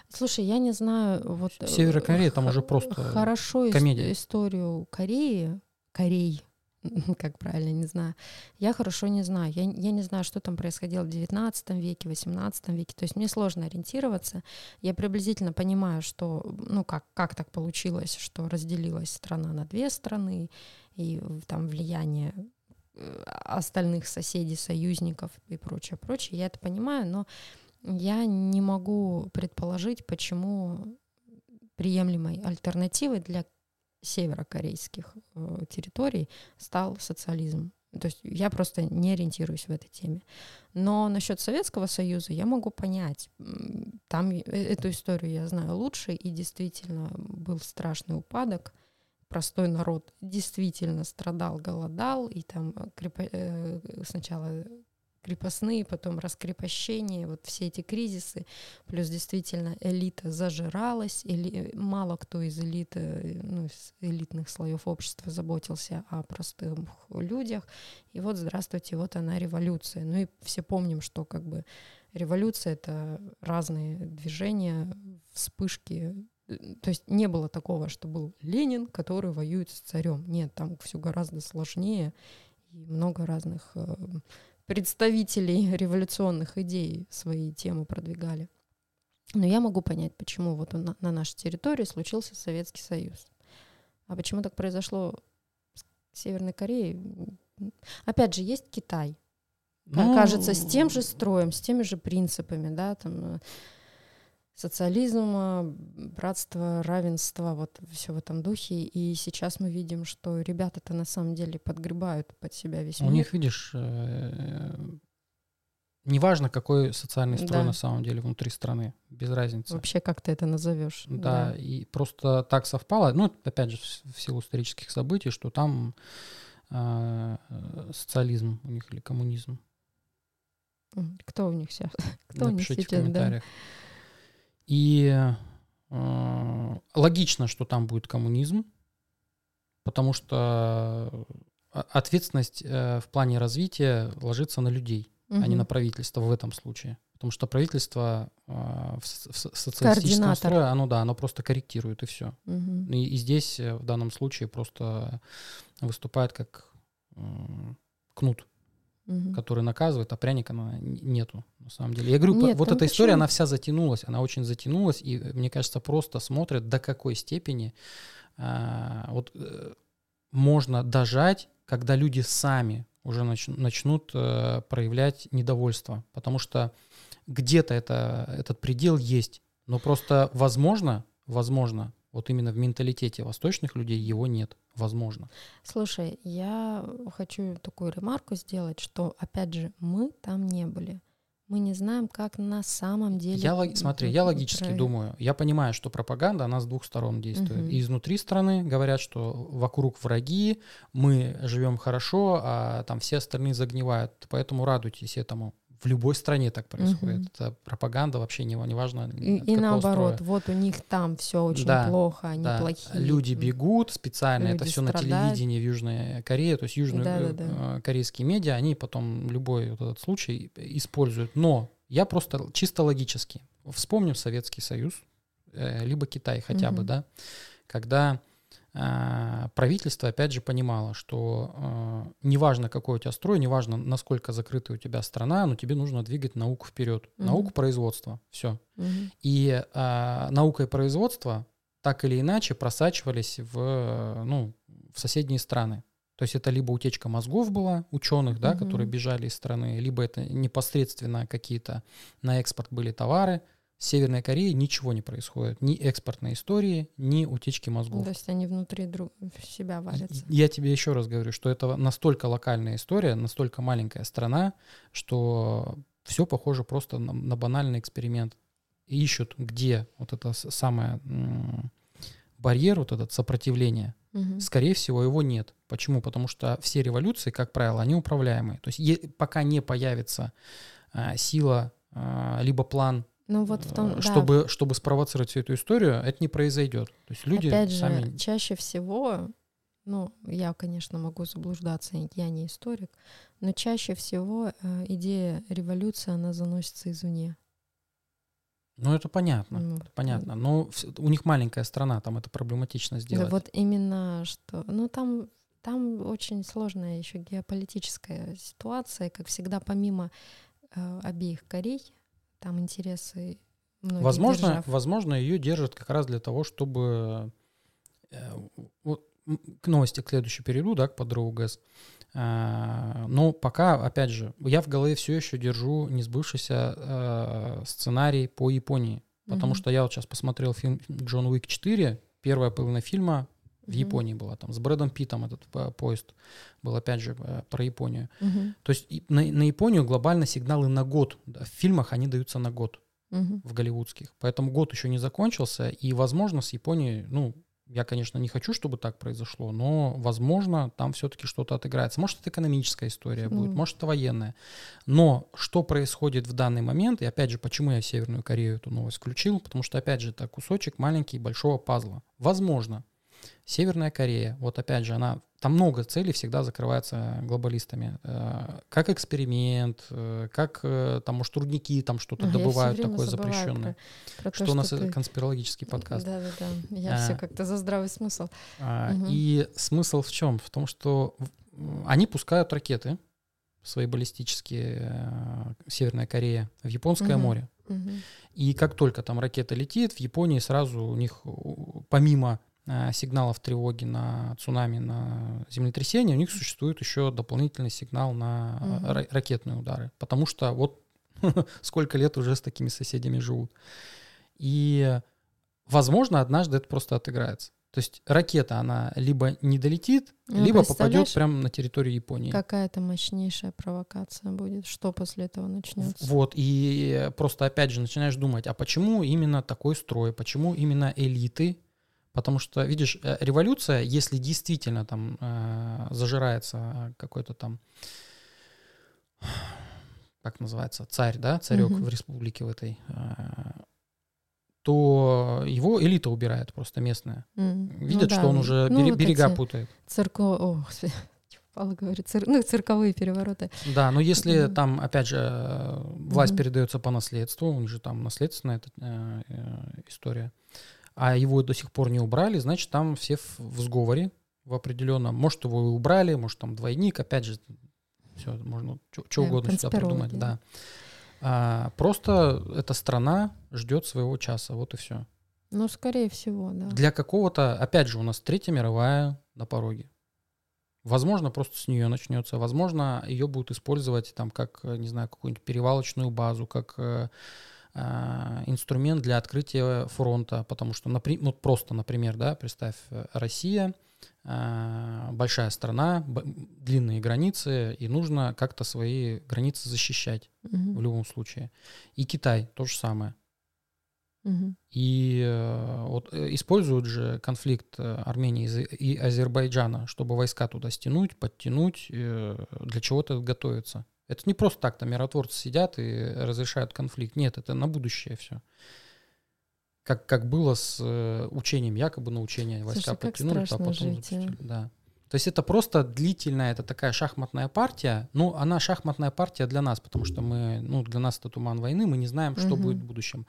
Слушай, я не знаю, вот... э, Северная Корея там уже просто Хорошо комедия. историю Кореи, Корей, как правильно, не знаю. Я хорошо не знаю. Я, я не знаю, что там происходило в 19 веке, 18 веке. То есть мне сложно ориентироваться. Я приблизительно понимаю, что, ну, как, как так получилось, что разделилась страна на две страны, и там влияние э, остальных соседей, союзников и прочее, прочее. Я это понимаю, но я не могу предположить, почему приемлемой альтернативой для северокорейских э, территорий стал социализм. То есть я просто не ориентируюсь в этой теме. Но насчет Советского Союза я могу понять. Там э- эту историю я знаю лучше, и действительно был страшный упадок. Простой народ действительно страдал, голодал, и там э, крепо- сначала крепостные, потом раскрепощение, вот все эти кризисы, плюс действительно элита зажиралась, эли- мало кто из элиты, ну, из элитных слоев общества заботился о простых людях, и вот, здравствуйте, вот она революция. Ну и все помним, что как бы революция — это разные движения, вспышки, то есть не было такого, что был Ленин, который воюет с царем. Нет, там все гораздо сложнее, и много разных э, представителей революционных идей свои темы продвигали. Но я могу понять, почему вот на, на нашей территории случился Советский Союз. А почему так произошло с Северной Кореей? Опять же, есть Китай. Ну, Кажется, с тем же строем, с теми же принципами, да, там, э, социализма, братства, равенства, вот все в этом духе. И сейчас мы видим, что ребята-то на самом деле подгребают под себя весь У мир. них, видишь, э, неважно, какой социальный строй Да. на самом деле внутри страны, без разницы. Вообще, как ты это назовешь? Да, и просто так совпало, ну, опять же, в силу исторических событий, что там э, э, социализм у них или коммунизм. Кто у них сейчас? Кто у них Напишите в сейчас, да? И э, логично, что там будет коммунизм, потому что э, ответственность э, в плане развития ложится на людей, а не на правительство в этом случае. Потому что правительство э, в, в со- социалистическом строе, оно да, оно просто корректирует и все. Мгм. И, и здесь э, в данном случае просто выступает как м, кнут, Мгм. который наказывает, а пряника нету на самом деле. Я говорю, Нет, вот эта история, почему? она вся затянулась, она очень затянулась, и э, мне кажется, просто смотрят, до какой степени а, вот э, можно дожать, когда люди сами уже нач- начнут э, проявлять недовольство, потому что где-то это, этот предел есть, но просто возможно, возможно, вот именно в менталитете восточных людей его нет, возможно. Слушай, я хочу такую ремарку сделать, что, опять же, мы там не были. Мы не знаем, как на самом деле... Я, лог- смотри, я логически про- думаю, я понимаю, что пропаганда, она с двух сторон действует. И изнутри страны говорят, что вокруг враги, мы живем хорошо, а там все остальные загнивают. Поэтому радуйтесь этому. В любой стране так происходит. Мгм. Это пропаганда вообще не, неважно. И, от и какого наоборот, строя. вот у них там все очень Да, плохо, они Да, плохие. Люди бегут специально, это Люди все на страдают. телевидении в Южной Корее, то есть Да-да-да. южнокорейские медиа, они потом любой вот этот случай используют. Но я просто чисто логически вспомним Советский Союз, э, либо Китай хотя бы, Мгм. да, когда правительство опять же понимало, что а, неважно какой у тебя строй, неважно насколько закрытая у тебя страна, но тебе нужно двигать науку вперед, Мгм. науку производства, все. Мгм. И а, наука и производство так или иначе просачивались в, э, ну, в соседние страны. То есть это либо утечка мозгов была ученых, да, Мгм. которые бежали из страны, либо это непосредственно какие-то на экспорт были товары. В Северной Корее ничего не происходит. Ни экспортной истории, ни утечки мозгов. То есть они внутри друг себя варятся. Я тебе еще раз говорю, что это настолько локальная история, настолько маленькая страна, что все похоже просто на, на банальный эксперимент. И ищут, где вот это с- самое барьер, вот этот сопротивление. Мгм. Скорее всего, его нет. Почему? Потому что все революции, как правило, они управляемые. То есть е- пока не появится а, сила, а, либо план, Ну вот в том, э, да, чтобы, чтобы спровоцировать всю эту историю, это не произойдет. То есть люди Опять же, сами... чаще всего, ну, я, конечно, могу заблуждаться, я не историк, но чаще всего э, идея революции, она заносится извне. Ну, это понятно. Ну, это понятно. Но у них маленькая страна, там это проблематично Да сделать. вот именно что, ну там, там очень сложная еще геополитическая ситуация, как всегда, помимо э, обеих Корей, там интересы возможно, держав. возможно, ее держат как раз для того, чтобы э, вот, к новости к следующей перейду, да, к подрыву ГЭС. А, Но пока, опять же, я в голове все еще держу несбывшийся э, сценарий по Японии. Потому Мгм. что я вот сейчас посмотрел фильм «Джон Уик 4», первая половина фильма в. Японии была, там с Брэдом Питом этот э, поезд был, опять же, э, про Японию. Мгм. То есть на, на Японию глобально сигналы на год. В фильмах они даются на год Мгм. в голливудских. Поэтому год еще не закончился, и, возможно, с Японией, ну, я, конечно, не хочу, чтобы так произошло, но, возможно, там все-таки что-то отыграется. Может, это экономическая история будет, Ну. может, это военная. Но что происходит в данный момент, и опять же, почему я Северную Корею эту новость включил, потому что, опять же, это кусочек маленький большого пазла. Возможно, Северная Корея, вот опять же, она там много целей всегда закрывается глобалистами. Э, Как эксперимент, э, как э, там, может, трудники там что-то всё добывают такое запрещенное. про- про то, Что у нас ты- конспирологический подкаст. Да, да, да. Я А. все как-то за здравый смысл. А, Мгм. И смысл в чем? В том, что они пускают ракеты свои баллистические, Северная Корея, в Японское Мгм. море. Мгм. И как только там ракета летит, в Японии сразу у них, помимо сигналов тревоги на цунами, на землетрясение, у них существует еще дополнительный сигнал на э, ра- ракетные удары. Потому что вот сколько лет уже с такими соседями живут. И, возможно, однажды это просто отыграется. То есть ракета, она либо не долетит, Ну, либо попадет прямо на территорию Японии. Какая-то мощнейшая провокация будет. Что после этого начнется? Вот, и просто опять же начинаешь думать, а почему именно такой строй, почему именно элиты? Потому что, видишь, э, революция, если действительно там э, зажирается какой-то там, как называется, царь, да, царек Мгм. в республике в этой, э, то его элита убирает просто местная. Ну Видят, да, что он уже ну бере- вот берега эти путает. Цирко... О, Павел говорит, цир- ну, цирковые перевороты. Да, но если Мгм. там, опять же, э, власть Мгм. передается по наследству, у них же там наследственная эта, э, э, история, а его до сих пор не убрали, значит, там все в, сговоре в определенном. Может, его и убрали, может, там двойник, опять же, все, можно что Да, угодно сюда придумать, да. А, просто эта страна ждет своего часа, вот и все. Ну, скорее всего, да. Для какого-то, опять же, у нас Третья мировая на пороге. Возможно, просто с нее начнется. Возможно, ее будут использовать там как, не знаю, какую-нибудь перевалочную базу, как э, инструмент для открытия фронта. Потому что, напри- ну, просто, например, да, представь, э, Россия, э, большая страна, длинные границы, и нужно как-то свои границы защищать Мгм, в любом случае. И Китай то же самое. мгм. И э, вот э, используют же конфликт э, Армении и Азер- и Азербайджана, чтобы войска туда стянуть, подтянуть, э, для чего-то готовиться. Это не просто так, там миротворцы сидят и разрешают конфликт. Нет, это на будущее все. Как, как было с э, учением, якобы на учение войска Слушай, подтянули, а потом жить, а. запустили. Да. То есть это просто длительная, это такая шахматная партия. Ну, она шахматная партия для нас, потому что мы, ну, для нас это туман войны, мы не знаем, что Мгм. будет в будущем.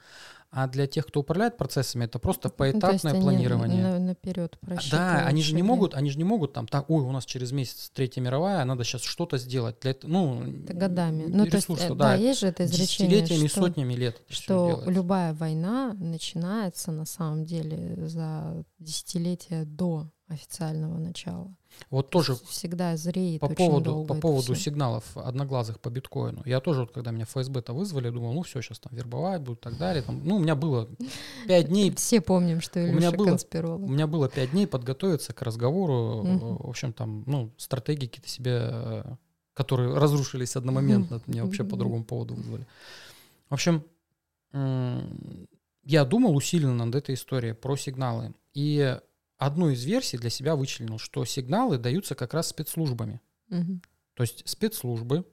А для тех, кто управляет процессами, это просто Ну, поэтапное они планирование. на- наперед Да, просчитывают они же не могут, они же не могут там, так, ой, у нас через месяц Третья мировая, надо сейчас что-то сделать. Для этого, ну, Это годами. Ну, то есть, э, да, да, есть же это изречение, десятилетиями, что, сотнями лет. что любая война начинается на самом деле за десятилетия до официального начала. Вот То тоже всегда зреет по поводу, по поводу всё. сигналов одноглазых по биткоину. Я тоже, вот, когда меня ФСБ-то вызвали, думал, ну все, сейчас там вербовать будут и так далее. Там, ну, меня было пять дней Все помним, что У меня Илюша было- конспиролог. У меня было пять дней подготовиться к разговору. Мгм. В общем, там, ну, стратегии какие-то себе, э, которые разрушились одномоментно. Меня вообще по другому поводу вызвали. В общем, я думал усиленно над этой историей про сигналы. И одну из версий для себя вычленил, что сигналы даются как раз спецслужбами. Мгм. То есть спецслужбы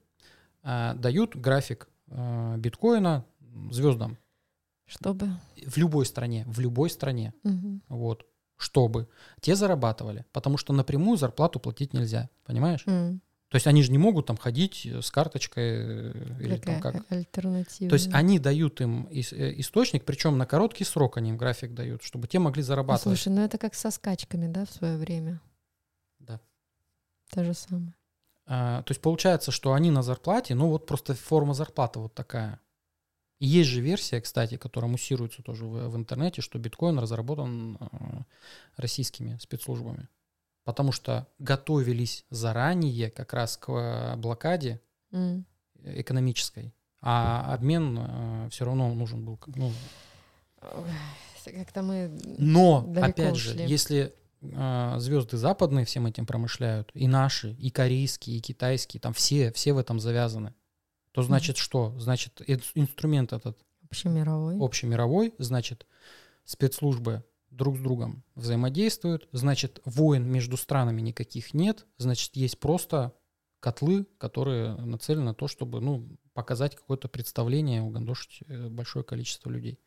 э, дают график э, биткоина звездам Чтобы... в любой стране, в любой стране. Мгм. Вот. Чтобы те зарабатывали. Потому что напрямую зарплату платить нельзя. Понимаешь? М. То есть они же не могут там ходить с карточкой э, или там как. альтернатива. То есть они дают им ис- э, источник, причем на короткий срок они им график дают, чтобы те могли Ну, зарабатывать. Слушай, ну это как со скачками, да, в свое время. Да. То же самое. А, то есть получается, что они на зарплате, ну вот просто форма зарплаты вот такая. Есть же версия, кстати, которая муссируется тоже в, в интернете, что биткоин разработан э, российскими спецслужбами. Потому что готовились заранее как раз к э, блокаде М. экономической, а обмен все равно нужен был. Ну, Как-то мы... но, опять же, ушли. если звезды западные всем этим промышляют, и наши, и корейские, и китайские, там все, все в этом завязаны, то значит что? Значит, ин- инструмент этот Общемировой. общемировой, значит, спецслужбы друг с другом взаимодействуют, значит, войн между странами никаких нет, значит, есть просто котлы, которые нацелены на то, чтобы, ну, показать какое-то представление, угандошить э, большое количество людей.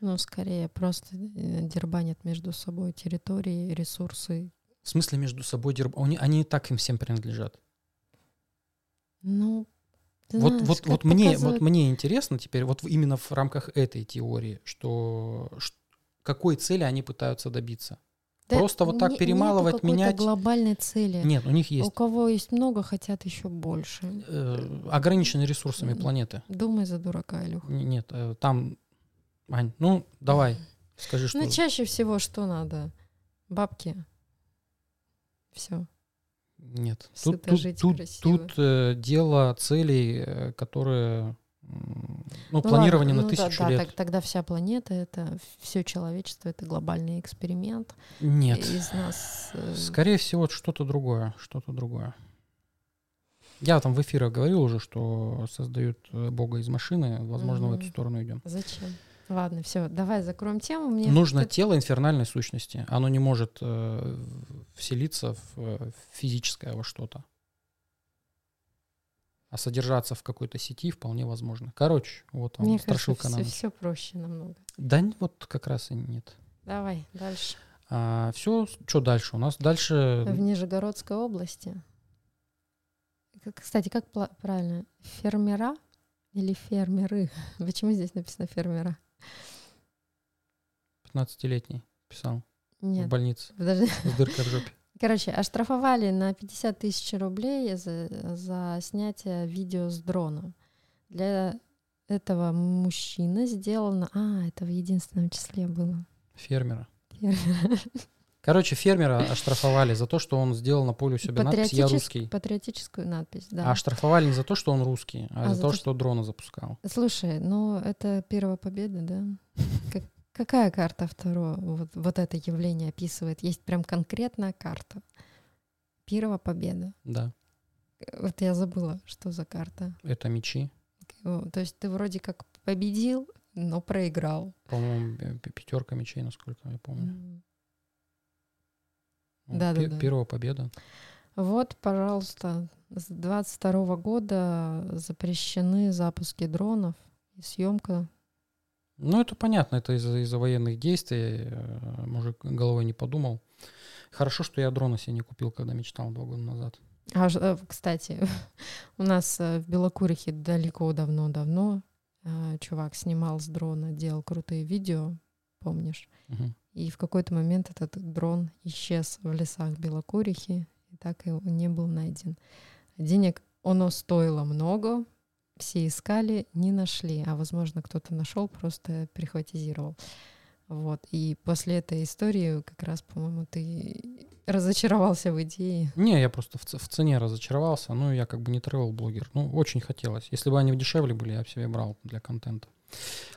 Ну, скорее, просто э, дербанят между собой территории, ресурсы. В смысле между собой дерб... Они, они и так им всем принадлежат. Ну, ты Вот, знаешь, вот, вот, мне, показывает- вот мне интересно теперь, вот именно в рамках этой теории, что, ш- какой цели они пытаются добиться. Да просто вот так не- перемалывать, нету менять. глобальной цели. Нет, у них У есть кого есть много, хотят еще больше. э, ограничены ресурсами планеты. Думай за дурака, Илюх. Н- Нет, э, там, Ань, ну давай, скажи, что... Ну, чаще всего что надо? Бабки. Все. Нет, Сыто тут, жить тут, красиво. тут, э, дело целей, э, которые м, Ну, планирование ладно, на ну тысячу да, лет. так- тогда вся планета это все человечество это глобальный эксперимент. Нет. Из нас. э, Скорее всего, что-то другое, что-то другое. Я там в эфирах говорил уже, что создают э, Бога из машины. Возможно, в эту сторону идем. Зачем? Ладно, все, давай закроем тему. Мне Нужно это- тело инфернальной сущности. Оно не может э, вселиться в э, физическое во что-то. А содержаться в какой-то сети вполне возможно. Короче, вот вам Мне кажется, страшилка все, нам. все проще намного. Да вот как раз и нет. Давай дальше. все, что дальше? У нас дальше... В Нижегородской области. Кстати, как правильно? Фермера или фермеры? Почему здесь написано фермера? 15-летний писал в Нет, больнице подожди. с дыркой в жопе. Короче, оштрафовали на 50 тысяч рублей за, за снятие видео с дрона. Для этого мужчина сделано... А, это в единственном числе было. Фермера. Фермера. Короче, фермера оштрафовали за то, что он сделал на поле у себя надпись «Я русский». Патриотическую надпись, да. А оштрафовали не за то, что он русский, а, А за за то, то, что дрона запускал. Слушай, ну это первая победа, да? Как- какая карта второго вот, вот это явление описывает? Есть прям конкретная карта. Первая победа. Да, Вот я забыла, что за карта. это мечи. То есть ты вроде как победил, но проиграл. По-моему, пятерка мечей, насколько я помню. М. Да-да-да. пе- Первая победа. Вот, пожалуйста, с 22 года запрещены запуски дронов и съемка. Ну, это понятно, это из-за из военных действий. э, Мужик головой не подумал. Хорошо, что я дрона себе не купил, когда мечтал два года назад. А, э, кстати, у нас э, в Белокурихе далеко давно-давно чувак снимал с дрона, делал крутые видео, помнишь? Мгм. И в какой-то момент этот дрон исчез в лесах Белокурихи, и так и не был найден. Денег оно стоило много, все искали, не нашли, а возможно кто-то нашел, просто прихватизировал. Вот. И после этой истории как раз, по-моему, ты разочаровался в идее. Не, я просто в, ц- в цене разочаровался. Ну, я как бы не тревел блогер. Ну, очень хотелось. Если бы они дешевле были, я бы себе брал для контента.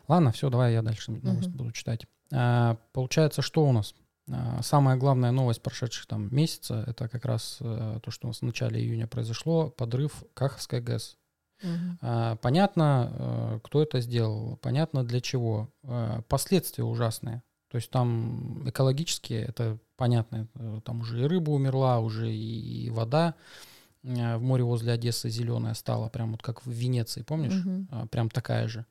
Ладно, все, давай я дальше новость Мгм. буду читать. А, получается, что у нас? А, самая главная новость прошедших там месяца, это как раз э, то, что у нас в начале июня произошло, подрыв Каховской ГЭС. А, Понятно, э, кто это сделал, понятно для чего. Э, Последствия ужасные. То есть там экологические, это понятно, там уже и рыба умерла, уже и вода в море возле Одессы зеленая стала, прям вот как в Венеции, помнишь? А, Прям такая же.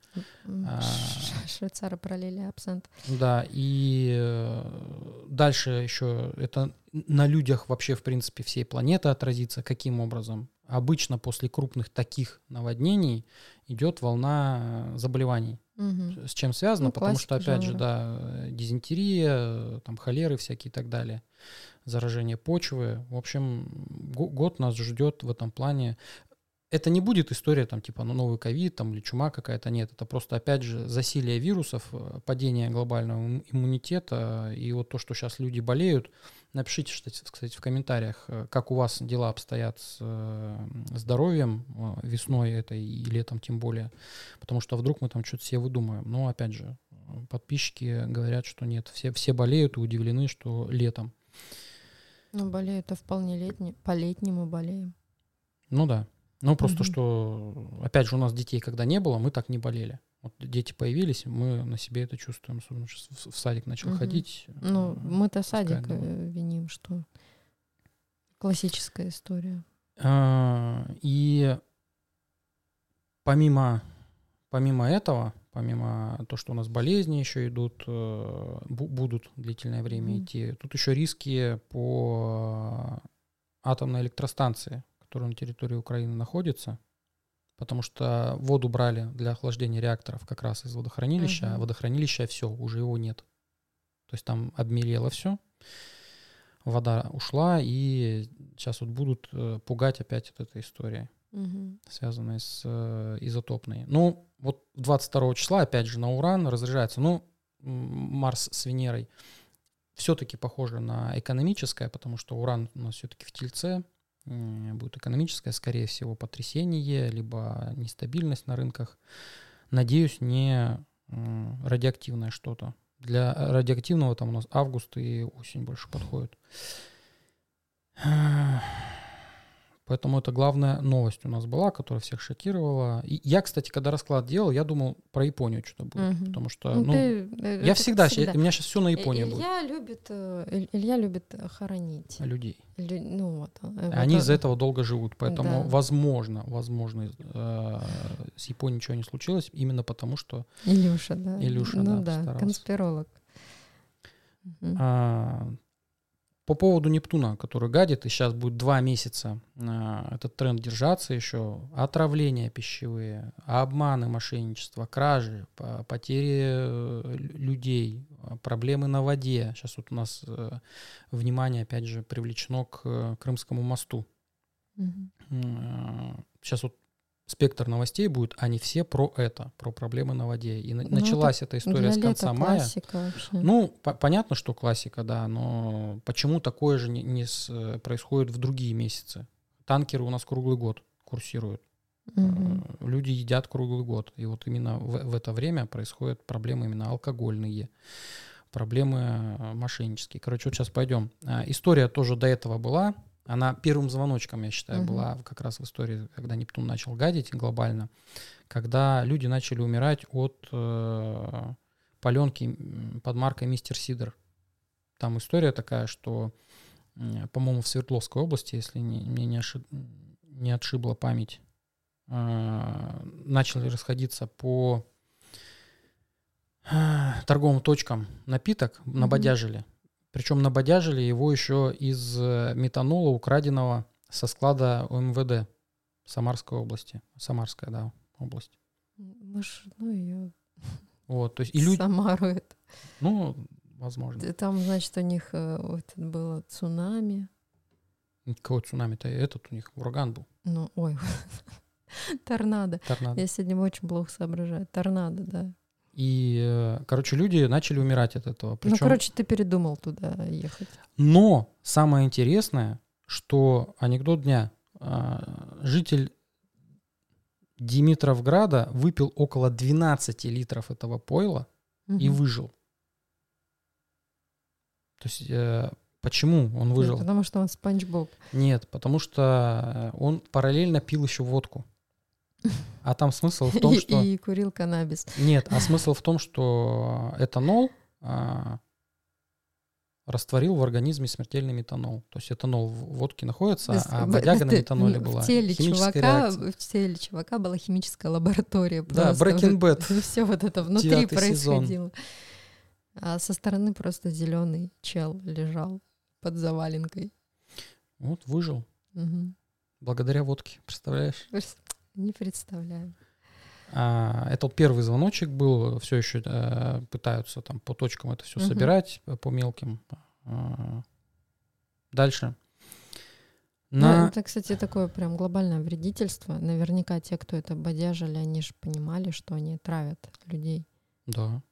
А. Швейцары пролили абсент. Да, и э, дальше еще это на людях вообще, в принципе, всей планеты отразится. Каким образом? Обычно после крупных таких наводнений идет волна э, заболеваний. Мгм. С чем связано? Ну, Потому что, опять же, жанра. да, э, дизентерия, э, там холеры всякие и так далее, заражение почвы. В общем, го- год нас ждет в этом плане. Это не будет история там типа ну, новый ковид там или чума какая-то, нет. Это просто, опять же, засилие вирусов, э, падение глобального им- иммунитета. И вот то, что сейчас люди болеют, напишите, что, кстати, в комментариях, э, как у вас дела обстоят с э, здоровьем весной этой и летом тем более. Потому что вдруг мы там что-то себе выдумаем. Но, опять же, подписчики говорят, что нет. Все, все болеют и удивлены, что летом. Ну, болею это вполне летний. По-летнему болеем. Ну да. Ну просто Мгм. что, опять же, у нас детей когда не было, мы так не болели. Вот дети появились, мы на себе это чувствуем. Особенно сейчас в, садик начал Мгм. ходить. Ну, э, мы-то садик э, виним, что классическая история. А, И помимо, помимо этого, помимо то, что у нас болезни еще идут, э, бу- будут длительное время Мгм. идти, тут еще риски по атомной электростанции, которая на территории Украины находится, потому что воду брали для охлаждения реакторов как раз из водохранилища, а Мгм. водохранилища все, уже его нет. То есть там обмелело все, вода ушла, и сейчас вот будут э, пугать опять от этой истории, Мгм. связанной с э, изотопной. Ну, вот 22 числа, опять же, на Уран разряжается. Ну, Марс с Венерой все-таки похоже на экономическое, потому что Уран у нас все-таки в Тельце, будет экономическое, скорее всего, потрясение, либо нестабильность на рынках. Надеюсь, не радиоактивное что-то. Для радиоактивного там у нас август и осень больше подходит. Поэтому это главная новость у нас была, которая всех шокировала. И я, кстати, когда расклад делал, я думал про Японию что-то будет. Мгм. Потому что, Ну, ну, ты, э, я это всегда, ща- у меня сейчас все на И- Японии будет. Илья любит, э, Иль- Илья любит э, хоронить. Людей. Лю- Ну вот. вот Они он- из-за этого долго живут. Поэтому, Да. возможно, возможно, э, с Японией ничего не случилось, именно потому что Илюша, да. Илюша, ну да, да, конспиролог. А, По поводу Нептуна, который гадит, и сейчас будет два месяца а, этот тренд держаться еще, отравления пищевые, обманы, мошенничество, кражи, по- потери э, лю- людей, проблемы на воде. Сейчас вот у нас э, внимание, опять же, привлечено к э, Крымскому мосту. Мгм. Сейчас вот спектр новостей будет, они все про это, про проблемы на воде. И на- Ну, началась эта история с конца мая. Ну, по- понятно, что классика, да, но почему такое же не, не с- э, происходит в другие месяцы? Танкеры у нас круглый год курсируют. Э, Люди едят круглый год. И вот именно в, в это время происходят проблемы именно алкогольные, проблемы э, мошеннические. Короче, вот сейчас пойдем. А, История тоже до этого была. Она первым звоночком, я считаю, Мгм. была как раз в истории, когда Нептун начал гадить глобально, когда люди начали умирать от э, паленки под маркой Мистер Сидор. Там история такая, что, по-моему, в Свердловской области, если не, мне не, ошиб- не отшибла память, э, начали расходиться по э, торговым точкам напиток, набодяжили. Причем набодяжили его еще из э, метанола, украденного со склада ОМВД Самарской области. Самарская, да, область. Мы ж, ну, ее Вот, то есть и люди, Самару это. ну, возможно. Там, значит, у них э, вот было цунами. Какой цунами-то? Этот у них ураган был, Ну, ой, торнадо. торнадо. Я сегодня очень плохо соображаю. Торнадо, да. И, э, короче, люди начали умирать от этого. Ну, Причем, короче, ты передумал туда ехать. но самое интересное, что анекдот дня. а, Житель Димитровграда выпил около 12 литров этого пойла и Мгм. выжил. То есть э, почему он Нет, выжил? Потому что он Спанч Боб. Нет, потому что э, он параллельно пил еще водку. А там смысл в том, И- что... И курил каннабис. Нет, а смысл в том, что этанол а, растворил в организме смертельный метанол. То есть этанол в водке находится, есть а в- бодяга на метаноле в была. теле Химическая чувака, реакция. в теле чувака была химическая лаборатория. Да, Breaking Bad. Все вот это внутри Девятый сезон. происходило. А со стороны просто зеленый чел лежал под заваленкой. Вот выжил. Мгм. Благодаря водке, представляешь? Не представляю. А, это вот первый звоночек был. Все еще э, пытаются там по точкам это все Мгм. собирать, по, по мелким. А, дальше. Ну, На... это, кстати, такое прям глобальное вредительство. Наверняка те, кто это бодяжили, они же понимали, что они травят людей. Да.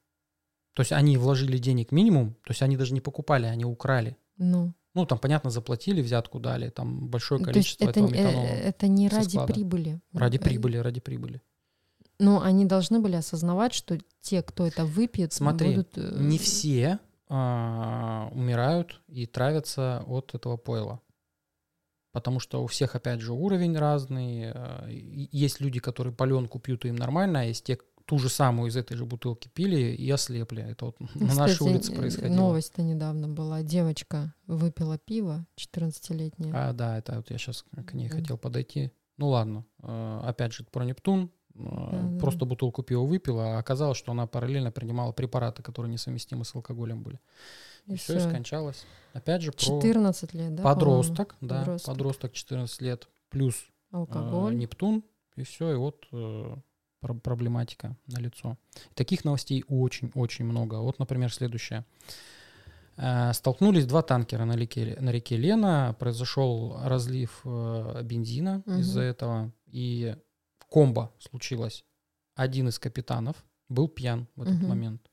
То есть они вложили денег минимум, то есть они даже не покупали, они украли. Ну, Ну, там, понятно, заплатили, взятку дали, там большое то количество это, этого э, метанола. это не ради склада. прибыли. Ради Э, прибыли, ради прибыли. Но они должны были осознавать, что те, кто это выпьет, Смотри, будут... э, Не все а, умирают и травятся от этого пойла. Потому что у всех, опять же, уровень разный. и Есть люди, которые паленку пьют, и им нормально, а есть те, ту же самую из этой же бутылки пили и ослепли. Это вот на нашей Кстати, улице э, происходило. Новость-то недавно была. Девочка выпила пиво, 14-летняя. А, да, это вот я сейчас к ней Мгм. хотел подойти. Ну ладно, э, опять же, про Нептун. Э, Да-да-да. Просто бутылку пива выпила, а оказалось, что она параллельно принимала препараты, которые несовместимы с алкоголем были. И, И все, и скончалась. Опять же, про 14 лет, да? подросток, да, Подросток. подросток 14 лет, плюс э, Алкоголь. Нептун, и все, и вот э, проблематика на лицо. Таких новостей очень-очень много. Вот, например, следующее. Э, Столкнулись два танкера на реке, на реке Лена, произошел разлив э, бензина Мгм. из-за этого, и комбо случилось. Один из капитанов был пьян в этот Мгм. момент.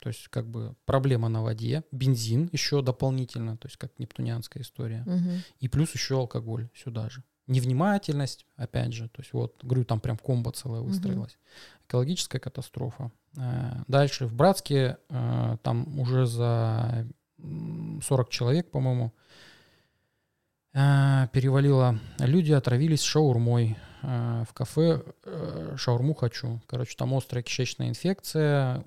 То есть как бы проблема на воде, бензин еще дополнительно, то есть как нептунианская история. Мгм. И плюс еще алкоголь сюда же. Невнимательность, опять же, то есть вот, говорю, там прям комбо целая выстроилась. Угу. Экологическая катастрофа. Э, дальше в Братске э, там уже за 40 человек, по-моему, э, перевалило. Люди отравились шаурмой в кафе «Шаурму хочу». Короче, там острая кишечная инфекция,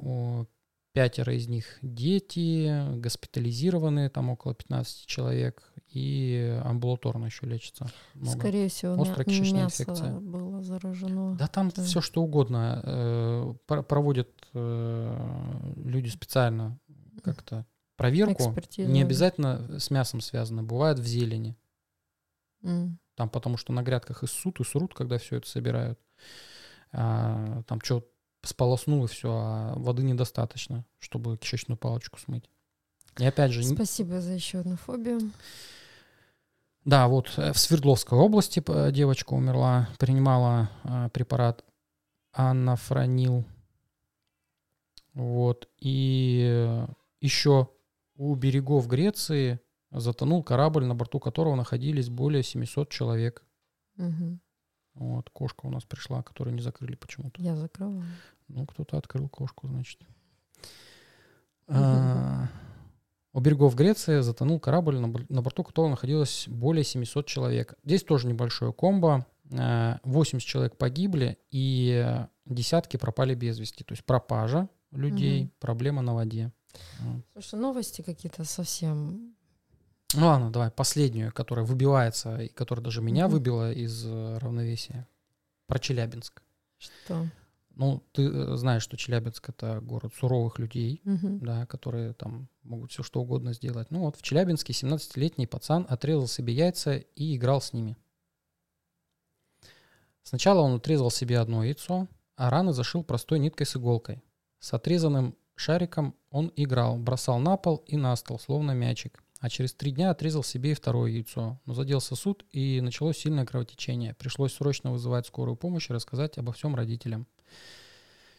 пятеро из них дети, госпитализированные, там около 15 человек, и амбулаторно еще лечится. Много. Скорее всего, Острая кишечная мясо инфекция. было заражено. Да там да. все что угодно. Э, проводят э, люди специально как-то проверку. Не обязательно с мясом связано, бывает в зелени. Mm. Там потому что на грядках и ссут, и срут, когда все это собирают. А, там что сполоснул и все, а воды недостаточно, чтобы кишечную палочку смыть. И опять же... Спасибо за еще одну фобию. Да, вот э, в Свердловской области э, девочка умерла, принимала э, препарат анафронил. Вот. И еще у берегов Греции затонул корабль, на борту которого находились более 700 человек. Угу. Вот, кошка у нас пришла, которую не закрыли почему-то. Я закрыла. Ну, кто-то открыл кошку, значит. А, у берегов Греции затонул корабль, на борту которого находилось более 700 человек. Здесь тоже небольшое комбо. 80 э, человек погибли и десятки пропали без вести. То есть пропажа людей, угу. проблема на воде. Слушай, новости какие-то совсем... Ну ладно, давай последнюю, которая выбивается, и которая даже меня выбила из э, равновесия. Про Челябинск. Что? Ну, ты э, знаешь, что Челябинск это город суровых людей, угу. да, которые там могут все что угодно сделать. Ну вот в Челябинске 17-летний пацан отрезал себе яйца и играл с ними. Сначала он отрезал себе одно яйцо, а раны зашил простой ниткой с иголкой. С отрезанным шариком он играл, бросал на пол и на стол, словно мячик. А через три дня отрезал себе и второе яйцо. Но задел сосуд, и началось сильное кровотечение. Пришлось срочно вызывать скорую помощь и рассказать обо всем родителям.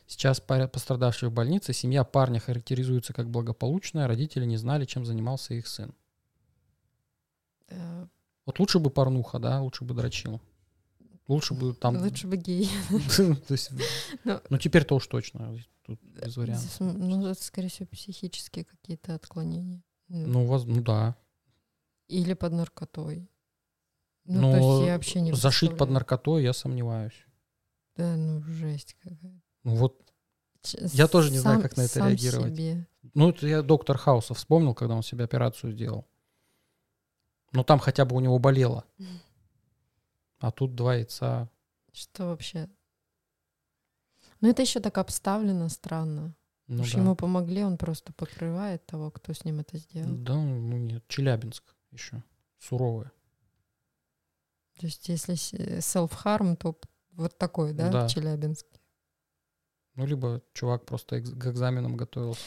Сейчас пострадавший в больнице, семья парня характеризуется как благополучная, родители не знали, чем занимался их сын. Э, вот лучше бы порнуха, да, лучше бы дрочил. Лучше бы там... Лучше бы гей. Ну, теперь-то уж точно. Тут без вариантов. Ну, это, скорее всего, психические какие-то отклонения. Ну, ну, ну да. Или под наркотой. Ну, Но то есть я вообще не зашить под наркотой я сомневаюсь. Да, ну, жесть какая-то. Ну вот я тоже не сам, знаю, как на это реагировать. Себе. Ну, это я доктор Хауса вспомнил, когда он себе операцию сделал. Ну, там хотя бы у него болело. А тут два яйца. Что вообще? Ну, это еще так обставлено странно. Ну, Уж да. ему помогли, он просто покрывает того, кто с ним это сделал. Да, ну нет, Челябинск еще суровое. То есть, если self-harm, то вот такой, да, да. в Челябинске? Ну, либо чувак просто экз- к экзаменам готовился.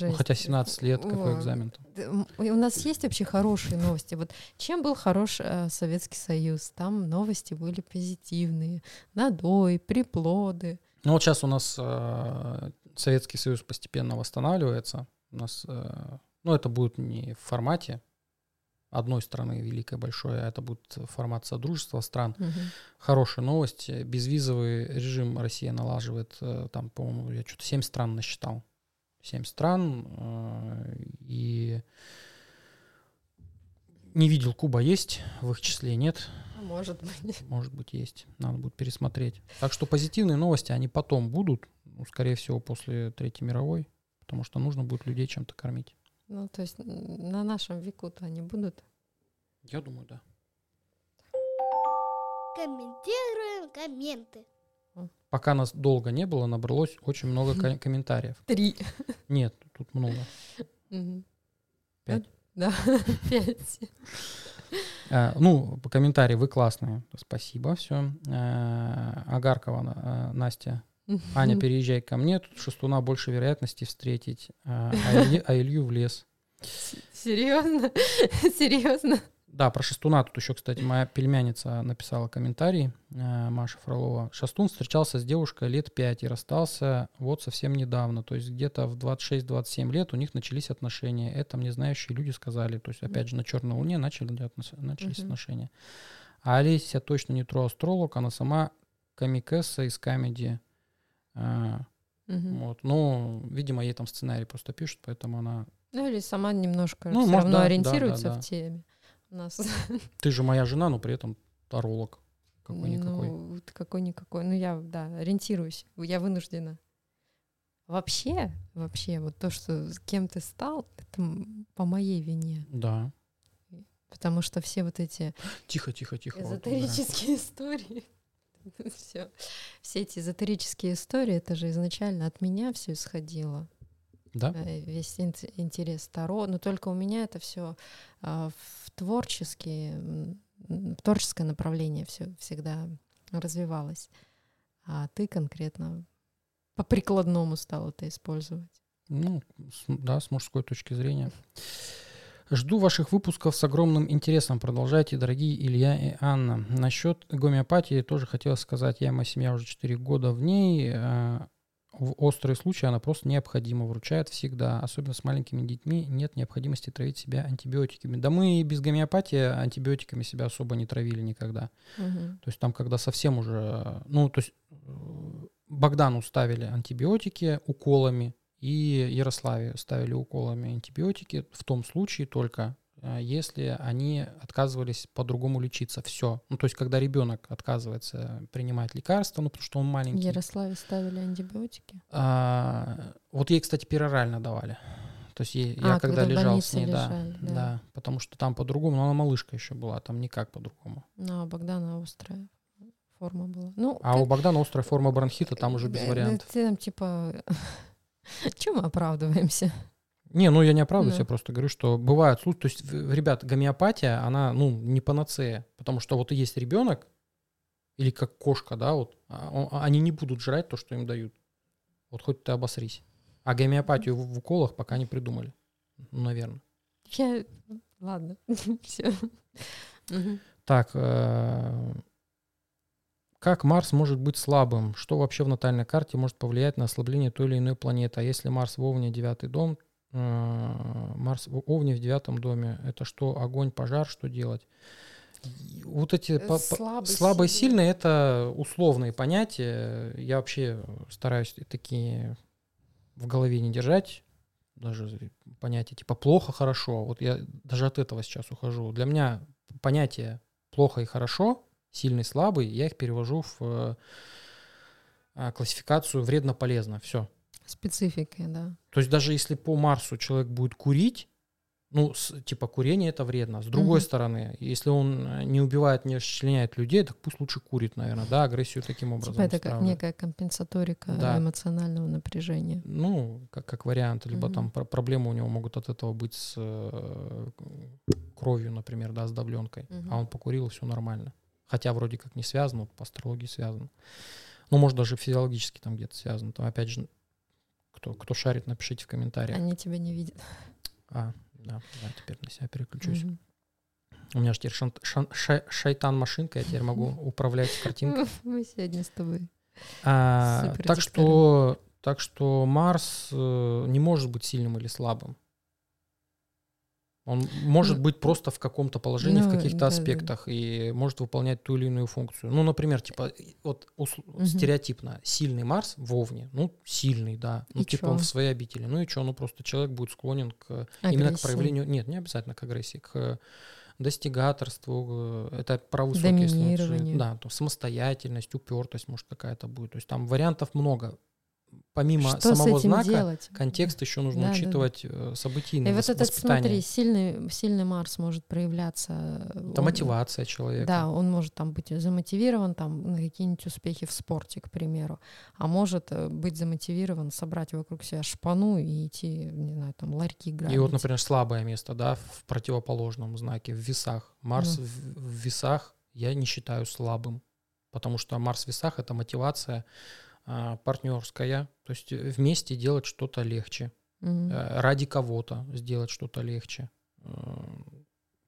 Ну, хотя 17 лет, какой экзамен там? У нас есть вообще хорошие новости. Вот чем был хорош э, Советский Союз? Там новости были позитивные. Надой, приплоды. Ну, вот сейчас у нас э, Советский Союз постепенно восстанавливается. У нас, э, ну, это будет не в формате одной страны великой, большой, а это будет формат содружества стран. Угу. Хорошая новость. Безвизовый режим Россия налаживает, э, там, по-моему, я что-то 7 стран насчитал. 7 стран. Э, и не видел, Куба есть, в их числе нет. А может быть. Может быть, есть. Надо будет пересмотреть. Так что позитивные новости, они потом будут, ну, скорее всего, после Третьей мировой, потому что нужно будет людей чем-то кормить. Ну, то есть на нашем веку-то они будут? Я думаю, да. Комментируем комменты. Пока нас долго не было, набралось очень много комментариев. Три. Нет, тут много. Пять. Да, пять. А, ну, по комментарии вы классные. Спасибо, все. А, Агаркова а, Настя Аня, переезжай ко мне, тут шестуна больше вероятности встретить, а, а Илью в лес. Серьезно? Серьезно? Да, про Шестуна тут еще, кстати, моя пельмяница написала комментарий, э, Маша Фролова. Шастун встречался с девушкой лет 5 и расстался вот совсем недавно. То есть где-то в 26-27 лет у них начались отношения. Это мне знающие люди сказали. То есть, опять же, на Черной Луне начали, начались uh-huh. отношения. А Олеся точно не тру-астролог, она сама комикесса из комедии. Мгм. вот. Ну, видимо, ей там сценарий просто пишут, поэтому она... Ну или сама немножко Ну, все может, равно да, да, ориентируется да, да. в теме. Нас Ты же моя жена, но при этом таролог. Какой-никакой. Ну, вот какой-никакой. Ну, я, да, ориентируюсь. Я вынуждена. Вообще, вообще, вот то, что с кем ты стал, это по моей вине. Да. Потому что все вот эти Тихо, тихо, тихо. вот эзотерические истории, все, все эти эзотерические истории, это же изначально от меня все исходило. Да? э, весь ин- интерес Таро, но только у меня это все в творческие, творческое направление все всегда развивалось. А ты конкретно по прикладному стал это использовать. Ну, да, с мужской точки зрения. Жду ваших выпусков с огромным интересом. Продолжайте, дорогие Илья и Анна. Насчет гомеопатии тоже хотела сказать. Я и моя семья уже 4 года в ней. В острые случаи она просто необходима. Вручает всегда. Особенно с маленькими детьми нет необходимости травить себя антибиотиками. Да мы и без гомеопатии антибиотиками себя особо не травили никогда. Мгм. То есть там, когда совсем уже, ну, то есть э, Богдану ставили антибиотики уколами, и Ярославе ставили уколами антибиотики в том случае только, если они отказывались по-другому лечиться. Все. Ну, то есть, когда ребенок отказывается принимать лекарства, ну, потому что он маленький. Ярославе ставили антибиотики. А, вот ей, кстати, перорально давали. То есть ей- я А, когда, когда в лежал с ней, да, лежали, да. да, потому что там по-другому, но она малышка еще была, там никак по-другому. Ну, а Богдана острая форма была. Ну, А как- у Богдана острая форма бронхита, там уже без э, вариантов. ты там типа... Чем мы оправдываемся? Не, ну я не оправдываюсь, Да. я просто говорю, что бывают случаи, то есть, ребят, гомеопатия, она, ну, не панацея, потому что вот и есть ребенок, или как кошка, да, вот, а а они не будут жрать то, что им дают. Вот хоть ты обосрись. А гомеопатию в, уколах пока не придумали. Ну, наверное. Я... Ладно, все. Так, э, как Марс может быть слабым? Что вообще в натальной карте может повлиять на ослабление той или иной планеты? А если Марс в Овне, девятый дом, Марс в Овне в девятом доме, это что, огонь, пожар, что делать? Вот эти по- Слабый, слабые, сильные, это условные понятия. Я вообще стараюсь такие в голове не держать. Даже понятие типа плохо, хорошо. Вот я даже от этого сейчас ухожу. Для меня понятие плохо и хорошо, сильный, слабый, я их перевожу в э, классификацию вредно-полезно. Все. Специфика, да. То есть даже если по Марсу человек будет курить, ну, с- типа курение это вредно. С другой Мгм. стороны, если он э, не убивает, не расчленяет людей, так пусть лучше курит, наверное, да, агрессию таким образом. Типа это как некая компенсаторика Да. эмоционального напряжения. Ну, как, как вариант, либо Мгм. там про- проблемы у него могут от этого быть с э, кровью, например, да, с давленкой. Мгм. А он покурил, все нормально. Хотя вроде как не связано, вот по астрологии связано. Ну, может, даже физиологически там где-то связано. Там, опять же, кто, кто шарит, напишите в комментариях. Они тебя не видят. А, да, да, теперь на себя переключусь. Мгм. У меня же теперь шант- шан- ша- шайтан-машинка, я теперь могу управлять картинкой. Мы сегодня с тобой. А, так что, так что Марс э, не может быть сильным или слабым. Он может Ну, быть просто в каком-то положении, в ну, каких-то да-да. аспектах и может выполнять ту или иную функцию. Ну, например, типа, и- вот усл- Мгм. стереотипно, сильный Марс в Овне, ну, сильный, да, ну, И типа чё? он в своей обители. Ну и что, ну просто человек будет склонен к именно к проявлению, нет, не обязательно к агрессии, к достигаторству, э, это про высокие случаи. Доминированию. Да, то самостоятельность, упертость, может, какая-то будет. То есть там вариантов много. Помимо Что самого знака, делать? контекст еще нужно Да, да, да. учитывать э, событийное И вот этот, смотри, сильный, сильный Марс может проявляться. это он- мотивация человека. Да, он может там быть замотивирован там, на какие-нибудь успехи в спорте, к примеру. А может э, быть замотивирован собрать вокруг себя шпану и идти, не знаю, там ларьки грабить. И вот, например, слабое место, да, в противоположном знаке, в весах. Марс Ну. в, в весах я не считаю слабым, потому что Марс в весах — это мотивация партнерская, то есть э, вместе делать что-то легче, э, ради кого-то сделать что-то легче. Э,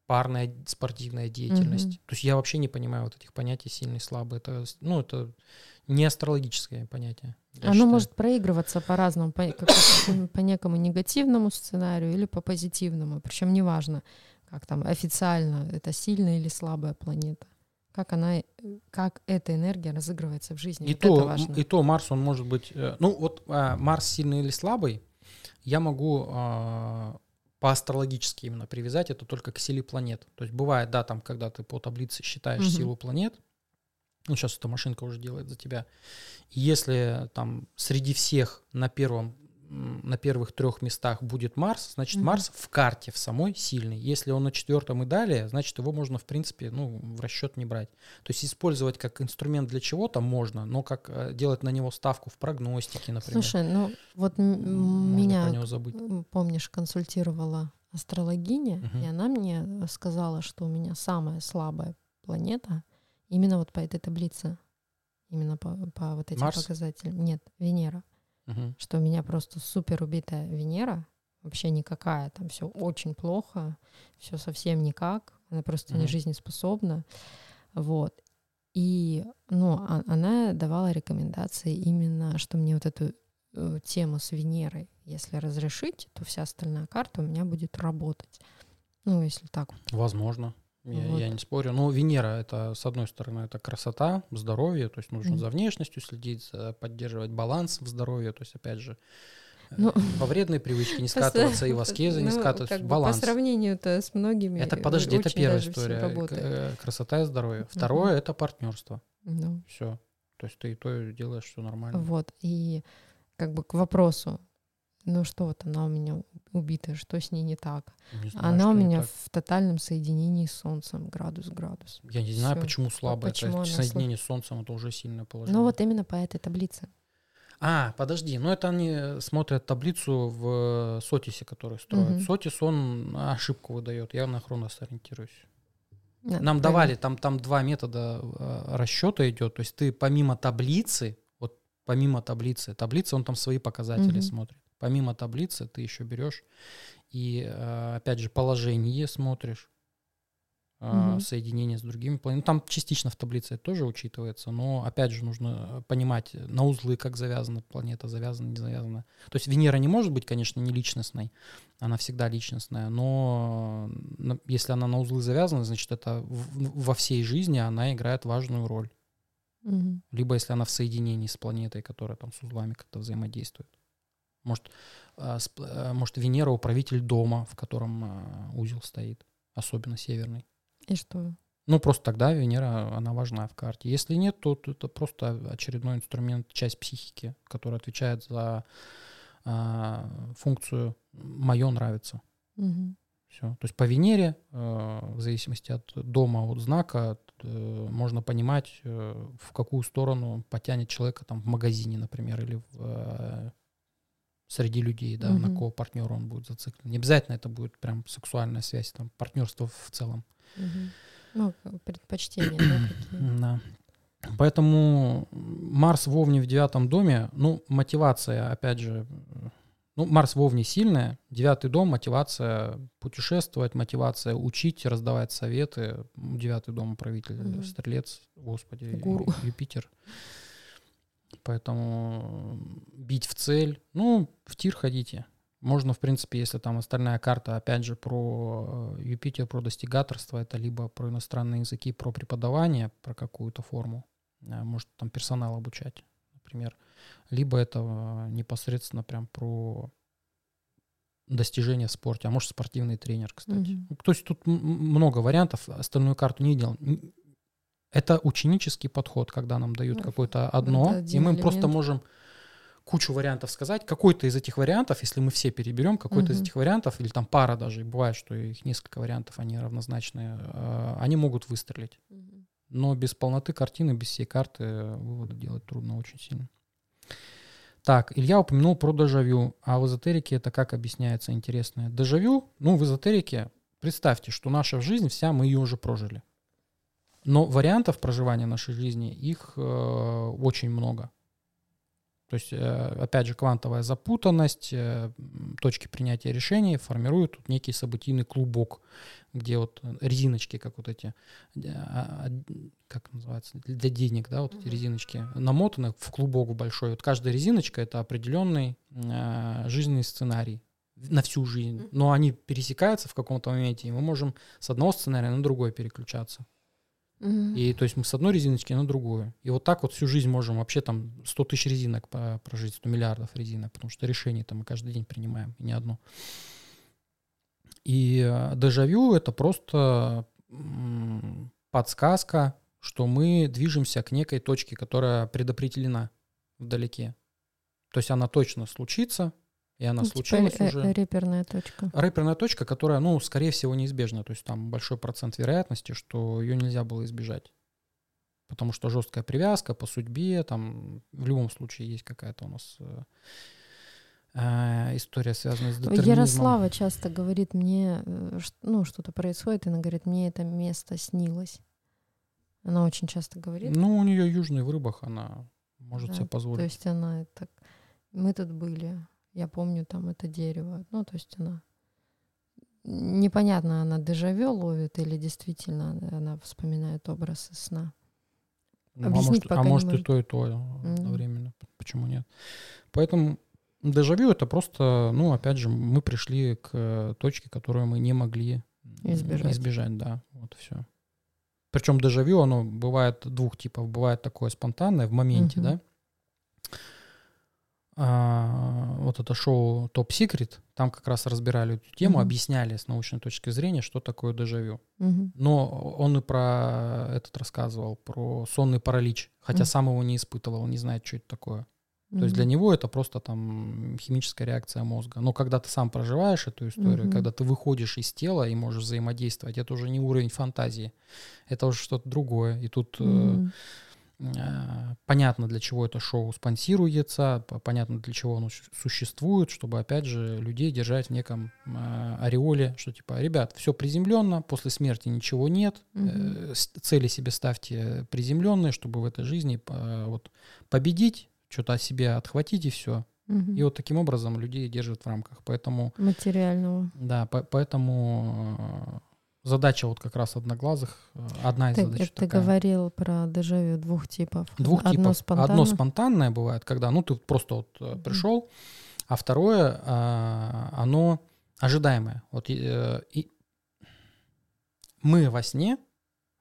Парная спортивная деятельность. Мгм. То есть я вообще не понимаю вот этих понятий сильный, слабый. Это, ну, это не астрологическое понятие. Оно считаю. может проигрываться по-разному, по, по некому негативному сценарию или по позитивному. Причем неважно, как там официально это сильная или слабая планета. Как она, как эта энергия разыгрывается в жизни. И, вот то, и то Марс, он может быть... э, Ну, вот а, Марс сильный или слабый, я могу а, по астрологически именно привязать это только к силе планет. То есть бывает, да, там, когда ты по таблице считаешь Мгм. силу планет, ну, сейчас эта машинка уже делает за тебя. И если там среди всех на первом на первых трех местах будет Марс, значит Мгм. Марс в карте в самой сильный. Если он на четвертом и далее, значит его можно в принципе ну в расчет не брать. То есть использовать как инструмент для чего-то можно, но как э, делать на него ставку в прогностике, например, Слушай, ну вот меня, про него забыть. помнишь, консультировала астрологиня, Мгм. и она мне сказала, что у меня самая слабая планета именно вот по этой таблице, именно по, по вот этим Марс? показателям. Нет, Венера. Что у меня просто супер убитая Венера, вообще никакая, там все очень плохо, все совсем никак, она просто не жизнеспособна. Вот. И, ну, а- она давала рекомендации именно, что мне вот эту э, тему с Венерой, если разрешить, то вся остальная карта у меня будет работать. Ну, если так вот. Возможно. Я, Вот. я не спорю. Но Венера это, с одной стороны, это красота, здоровье, то есть нужно Мгм. за внешностью следить, поддерживать баланс в здоровье, то есть, опять же, э, Ну, во вредные привычки не скатываться и в аскезы не ну, скатываться, баланс. По сравнению-то с многими. Это, подожди, это первая история. э, Красота и здоровье. Второе это партнерство. Ну, Все. То есть ты и то делаешь, все нормально. Вот, и как бы к вопросу, ну что вот она у меня убитая, что с ней не так? Не знаю, она у меня в тотальном соединении с Солнцем, градус-градус. Я не знаю, всё. почему слабое. почему это соединение с Солнцем это уже сильное положение. Ну вот именно по этой таблице. А, подожди, ну это они смотрят таблицу в Сотисе, который строят. Мгм. Сотис, он ошибку выдает, я на Хронос ориентируюсь. Да, Нам правильно. давали, там, там два метода э, расчета идет, то есть ты помимо таблицы, вот помимо таблицы, таблица, он там свои показатели Мгм. смотрит. Помимо таблицы ты еще берешь и, э, опять же, положение смотришь, э, Мгм. соединение с другими планетами. Ну, Там частично в таблице это тоже учитывается, но, опять же, нужно понимать на узлы, как завязана планета, завязана, не завязана. То есть Венера не может быть, конечно, не личностной, она всегда личностная, но если она на узлы завязана, значит, это во всей жизни она играет важную роль. Мгм. Либо если она в соединении с планетой, которая там с узлами как-то взаимодействует. Может, пл- а, может Венера управитель дома, в котором а, узел стоит, особенно северный. И что? Ну, просто тогда Венера, она важна в карте. Если нет, то это просто очередной инструмент, часть психики, которая отвечает за а, функцию «моё нравится». Мгм. Все. То есть по Венере, э, в зависимости от дома, от знака, э, можно понимать, э, в какую сторону потянет человека там в магазине, например, или в, э, среди людей, да, на Мгм. кого партнера он будет зациклен. Не обязательно это будет прям сексуальная связь, там партнерство в целом. Мгм. Ну, предпочтения, да, какие? Да. Поэтому Марс в Овне в девятом доме, ну, мотивация, опять же, ну, Марс в Овне сильная, девятый дом, мотивация путешествовать, мотивация учить, раздавать советы. Девятый дом правитель, Мгм. стрелец, господи, Гуру. Юпитер. Поэтому бить в цель, ну, в тир ходите. Можно, в принципе, если там остальная карта, опять же, про э, Юпитер, про достигаторство, это либо про иностранные языки, про преподавание, про какую-то форму, а, может там персонал обучать, например, либо это э, непосредственно прям про достижения в спорте, а может спортивный тренер, кстати. Ну, То есть тут много вариантов, остальную карту не видел. Это ученический подход, когда нам дают Ну, какое-то одно, и мы просто элемент. можем кучу вариантов сказать. Какой-то из этих вариантов, если мы все переберем, какой-то из Мгм. этих вариантов, или там пара даже, бывает, что их несколько вариантов, они равнозначные, э, они могут выстрелить. Но без полноты картины, без всей карты э, выводы делать трудно очень сильно. Так, Илья упомянул про дежавю, а в эзотерике это как объясняется интересное? Дежавю, ну, в эзотерике, представьте, что наша жизнь вся, мы ее уже прожили. Но вариантов проживания нашей жизни, их э, очень много. То есть, э, опять же, квантовая запутанность, э, точки принятия решений формируют тут некий событийный клубок, где вот резиночки, как вот эти, э, а, а, как называется, для денег, да, вот эти резиночки, намотаны в клубок большой. Вот каждая резиночка — это определенный э, жизненный сценарий на всю жизнь. Но они пересекаются в каком-то моменте, и мы можем с одного сценария на другой переключаться. И то есть мы с одной резиночки на другую. И вот так вот всю жизнь можем вообще там 100 тысяч резинок прожить, 100 миллиардов резинок, потому что решений там мы каждый день принимаем, и не одно. И э, дежавю — это просто подсказка, что мы движемся к некой точке, которая предопределена вдалеке. То есть она точно случится, и она Ну, типа случилась э- уже. реперная точка. Рэперная точка, которая, ну, скорее всего, неизбежна. То есть там большой процент вероятности, что ее нельзя было избежать. Потому что жесткая привязка по судьбе, там в любом случае есть какая-то у нас э, э, история, связанная с детерминизмом. Ярослава часто говорит мне, э, ну, что-то происходит, и она говорит, мне это место снилось. Она очень часто говорит. Ну, у нее южный в рыбах, она может Да, себе То позволить. есть она так... Мы тут были, я помню там это дерево. Ну, то есть она... Непонятно, она дежавю ловит или действительно она вспоминает образ из сна. Ну, а объяснить может, а пока не может и может. то, и то э, Мгм. одновременно. Почему нет? Поэтому дежавю это просто, ну, опять же, мы пришли к э, точке, которую мы не могли Избежать. избежать, да, вот все. Причем дежавю, оно бывает двух типов. Бывает такое спонтанное в моменте, Мгм. да. А, вот это шоу Топ Секрет, там как раз разбирали эту тему, Мгм. объясняли с научной точки зрения, что такое дежавю. Мгм. Но он и про этот рассказывал, про сонный паралич, хотя Мгм. сам его не испытывал, не знает, что это такое. То есть для него это просто там химическая реакция мозга. Но когда ты сам проживаешь эту историю, Мгм. когда ты выходишь из тела и можешь взаимодействовать, это уже не уровень фантазии, это уже что-то другое. И тут э, понятно, для чего это шоу спонсируется, понятно, для чего оно су- существует, чтобы, опять же, людей держать в неком э, ореоле, что типа, ребят, все приземленно, после смерти ничего нет, э, с- цели себе ставьте приземленные, чтобы в этой жизни э, вот, победить, что-то о себе отхватить и все. Мгм. И вот таким образом людей держат в рамках. Поэтому, Материального. да, по- поэтому э, задача вот как раз одноглазых, э, одна из Ты, задач ты такая. говорил про дежавю двух типов. Двух Одно типов. спонтанно. Одно спонтанное бывает, когда, ну, ты просто вот э, пришел, а второе, а, оно ожидаемое. Вот э, и мы во сне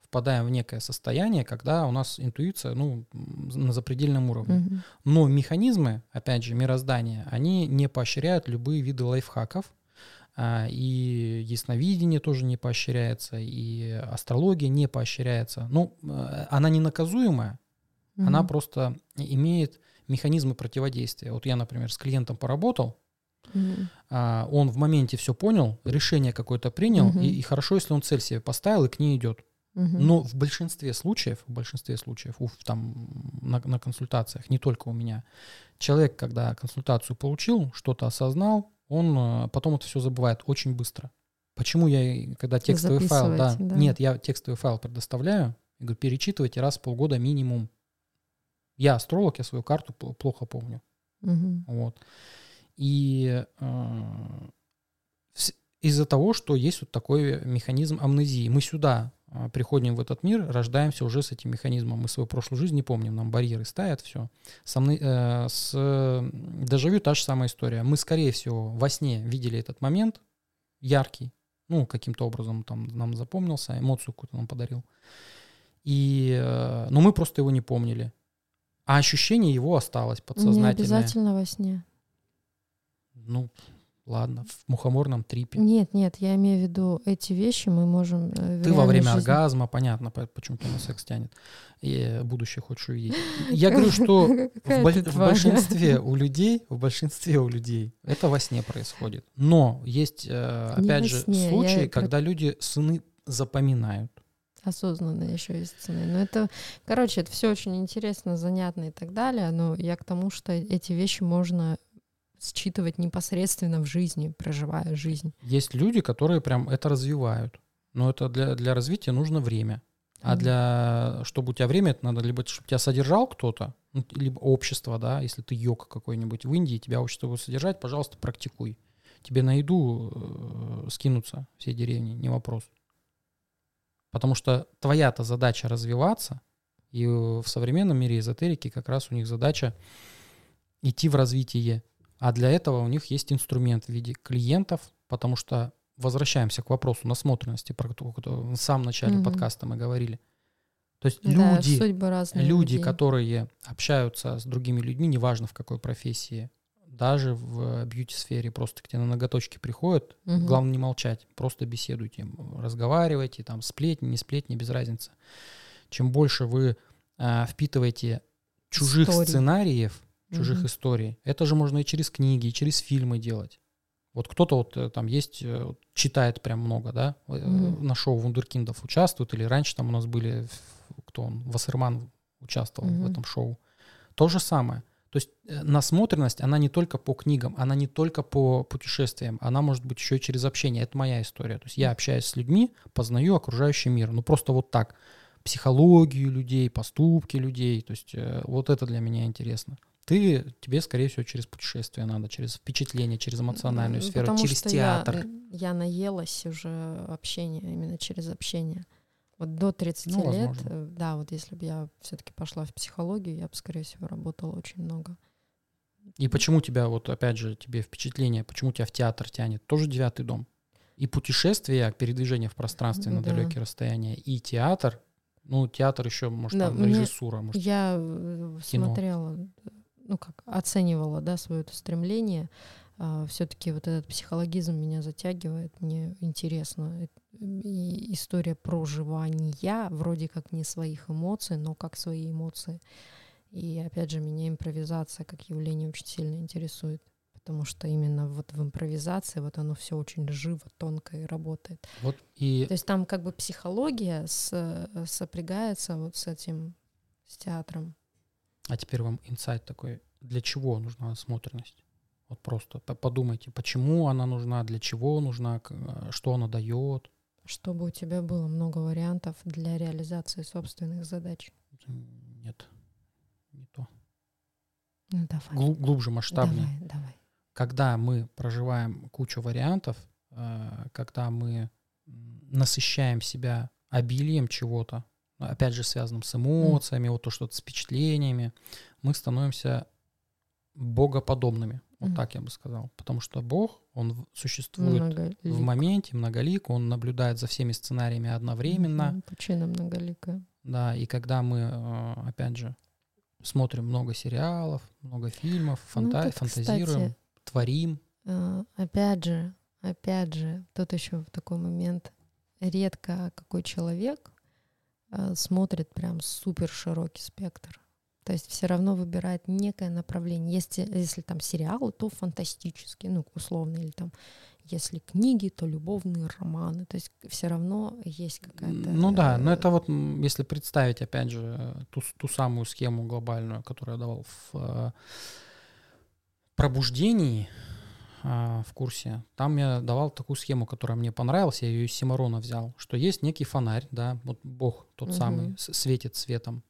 впадаем в некое состояние, когда у нас интуиция, ну, на запредельном уровне. Мгм. Но механизмы, опять же, мироздания, они не поощряют любые виды лайфхаков, и ясновидение тоже не поощряется, и астрология не поощряется. Ну, э, она не наказуемая, она Мгм. просто имеет механизмы противодействия. Вот я, например, с клиентом поработал, а, он в моменте все понял, решение какое-то принял, Мгм. и, и хорошо, если он цель себе поставил и к ней идет. Но в большинстве случаев, в большинстве случаев, у- там на, на консультациях, не только у меня, человек, когда консультацию получил, что-то осознал, он э, потом это все забывает очень быстро. Почему я, когда текстовый файл, да, да. нет, я текстовый файл предоставляю, и говорю, перечитывайте раз в полгода минимум. Я астролог, я свою карту пл- плохо помню. Мгм. Вот. И э, из-за того, что есть вот такой механизм амнезии, мы сюда приходим в этот мир, рождаемся уже с этим механизмом. Мы свою прошлую жизнь не помним, нам барьеры ставят, все. С, амне- э, с дежавю та же самая история. Мы, скорее всего, во сне видели этот момент яркий, ну, каким-то образом там нам запомнился, эмоцию какую-то нам подарил. И, э, но мы просто его не помнили. А ощущение его осталось Не подсознательное. обязательно во сне. Ну, ладно, в мухоморном трипе. Нет, нет, я имею в виду, эти вещи мы можем... э, Ты во время жизни- оргазма, понятно, по- почему тебя на секс тянет. И э, будущее хочешь увидеть. Я говорю, что в, ты в большинстве у людей, в большинстве у людей это во сне происходит. Но есть, э, опять же, сне, я случаи, про- когда люди сны запоминают. Осознанно еще есть цены. Но это, короче, это все очень интересно, занятно и так далее. Но я к тому, что эти вещи можно считывать непосредственно в жизни, проживая жизнь. Есть люди, которые прям это развивают. Но это для, для развития нужно время. А для, чтобы у тебя время, это надо либо, чтобы тебя содержал кто-то, ну, либо общество, да, если ты йог какой-нибудь в Индии, тебя общество будет содержать, пожалуйста, практикуй. Тебе на еду э, скинутся все деревни, не вопрос. Потому что твоя-то задача развиваться, и э, в современном мире эзотерики как раз у них задача идти в развитие. А для этого у них есть инструмент в виде клиентов, потому что возвращаемся к вопросу насмотренности, про которую в самом начале Мгм. подкаста мы говорили. То есть Да, люди, люди, людей. которые общаются с другими людьми, неважно в какой профессии, даже в бьюти-сфере, просто к тебе на ноготочки приходят, Мгм. главное не молчать, просто беседуйте, разговаривайте, там сплетни, не сплетни, без разницы. Чем больше вы а, впитываете чужих Историй. сценариев, чужих Мгм. историй, это же можно и через книги, и через фильмы делать. Вот кто-то вот э, там есть, э, читает прям много, да, Мгм. на шоу вундеркиндов участвует, или раньше там у нас были, в- кто он, Вассерман участвовал в Мгм. этом шоу. То же самое. То есть насмотренность, она не только по книгам, она не только по путешествиям, она может быть еще и через общение. Это моя история. То есть я общаюсь с людьми, познаю окружающий мир. Ну просто вот так. Психологию людей, поступки людей. То есть вот это для меня интересно. Ты, тебе, скорее всего, через путешествие надо, через впечатление, через эмоциональную М, сферу, потому через что театр. Я, я наелась уже общения, именно через общение. Вот до 30 Ну, лет, возможно. э, да, вот если бы я все-таки пошла в психологию, я бы, скорее всего, работала очень много. И почему тебя, вот опять же, тебе впечатление, почему тебя в театр тянет? Тоже девятый дом. И путешествие, передвижение в пространстве на Да. далекие расстояния, и театр. Ну, театр еще, может, Да, там режиссура, может, Я э, кино. смотрела, ну как, оценивала, да, свое это стремление. все-таки вот этот психологизм меня затягивает, мне интересно. Э, И история проживания, вроде как не своих эмоций, но как свои эмоции. И опять же, меня импровизация как явление очень сильно интересует. Потому что именно вот в импровизации вот оно все очень живо, тонко и работает. Вот и То есть там как бы психология с, сопрягается вот с этим, с театром. А теперь вам инсайт такой. Для чего нужна насмотренность? Вот просто по- подумайте, почему она нужна, для чего нужна, э, что она дает. Чтобы у тебя было много вариантов для реализации собственных задач. Нет, не то. Ну давай. Глу- глубже, масштабнее. Давай, давай. Когда мы проживаем кучу вариантов, э, когда мы насыщаем себя обилием чего-то, опять же связанным с эмоциями, вот то что-то с впечатлениями, мы становимся богоподобными. Вот Мгм. так я бы сказал. Потому что Бог, он в- существует Многолик. в моменте, многолик, он наблюдает за всеми сценариями одновременно. Мгм, Причина многоликая. Да, и когда мы, э, опять же, смотрим много сериалов, много фильмов, Ну, фанта- тут, фантазируем, кстати, творим. э, опять же, опять же, тут еще такой момент. Редко какой человек смотрит прям супер широкий спектр. То есть все равно выбирает некое направление. Если, если там сериалы, то фантастические, ну, условно, или там, если книги, то любовные романы. То есть все равно есть какая-то... Ну да, но э, это вот, если представить, опять же, э, ту, ту самую схему глобальную, которую я давал в э, пробуждении а, в курсе, там я давал такую схему, которая мне понравилась, я ее из Симарона взял, что есть некий фонарь, да, вот Бог тот Мгм. самый светит светом,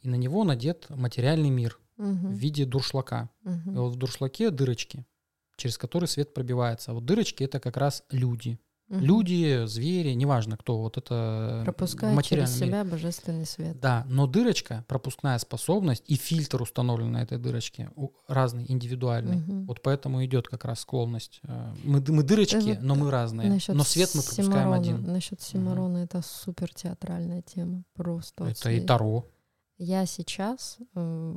и на него надет материальный мир мгм, в виде дуршлака. мгм. И вот в дуршлаге дырочки, через которые свет пробивается. А вот дырочки — это как раз люди. Мгм. Люди, звери, неважно кто, вот это пропускает через себя божественный свет. Да, но дырочка, пропускная способность и фильтр установлен на этой дырочке, разный, индивидуальный. Мгм. Вот поэтому идет как раз склонность. э, Мы, мы дырочки, вот но мы разные. Насчет но свет мы пропускаем Симарона- один. Насчет Симарона это супер театральная тема. Просто. Это и Таро. Я сейчас, э,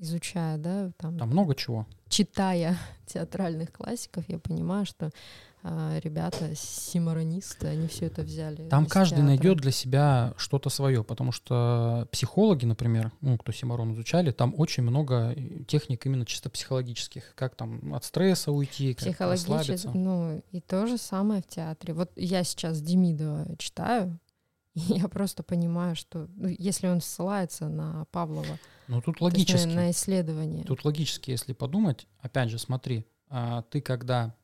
изучая, да, там, Там много чего. читая театральных классиков, я понимаю, что ребята симаронисты, они все это взяли. Там каждый театра. найдет для себя что-то свое, потому что психологи, например, ну, кто Симарон изучали, там очень много э, техник именно чисто психологических. Как там от стресса уйти, как расслабиться. ну, и то же самое в театре. Вот я сейчас Демидова читаю, и я просто понимаю, что ну, если он ссылается на Павлова, Ну, тут есть логически. на, на исследование, Тут логически, если подумать, опять же, смотри, а, ты когда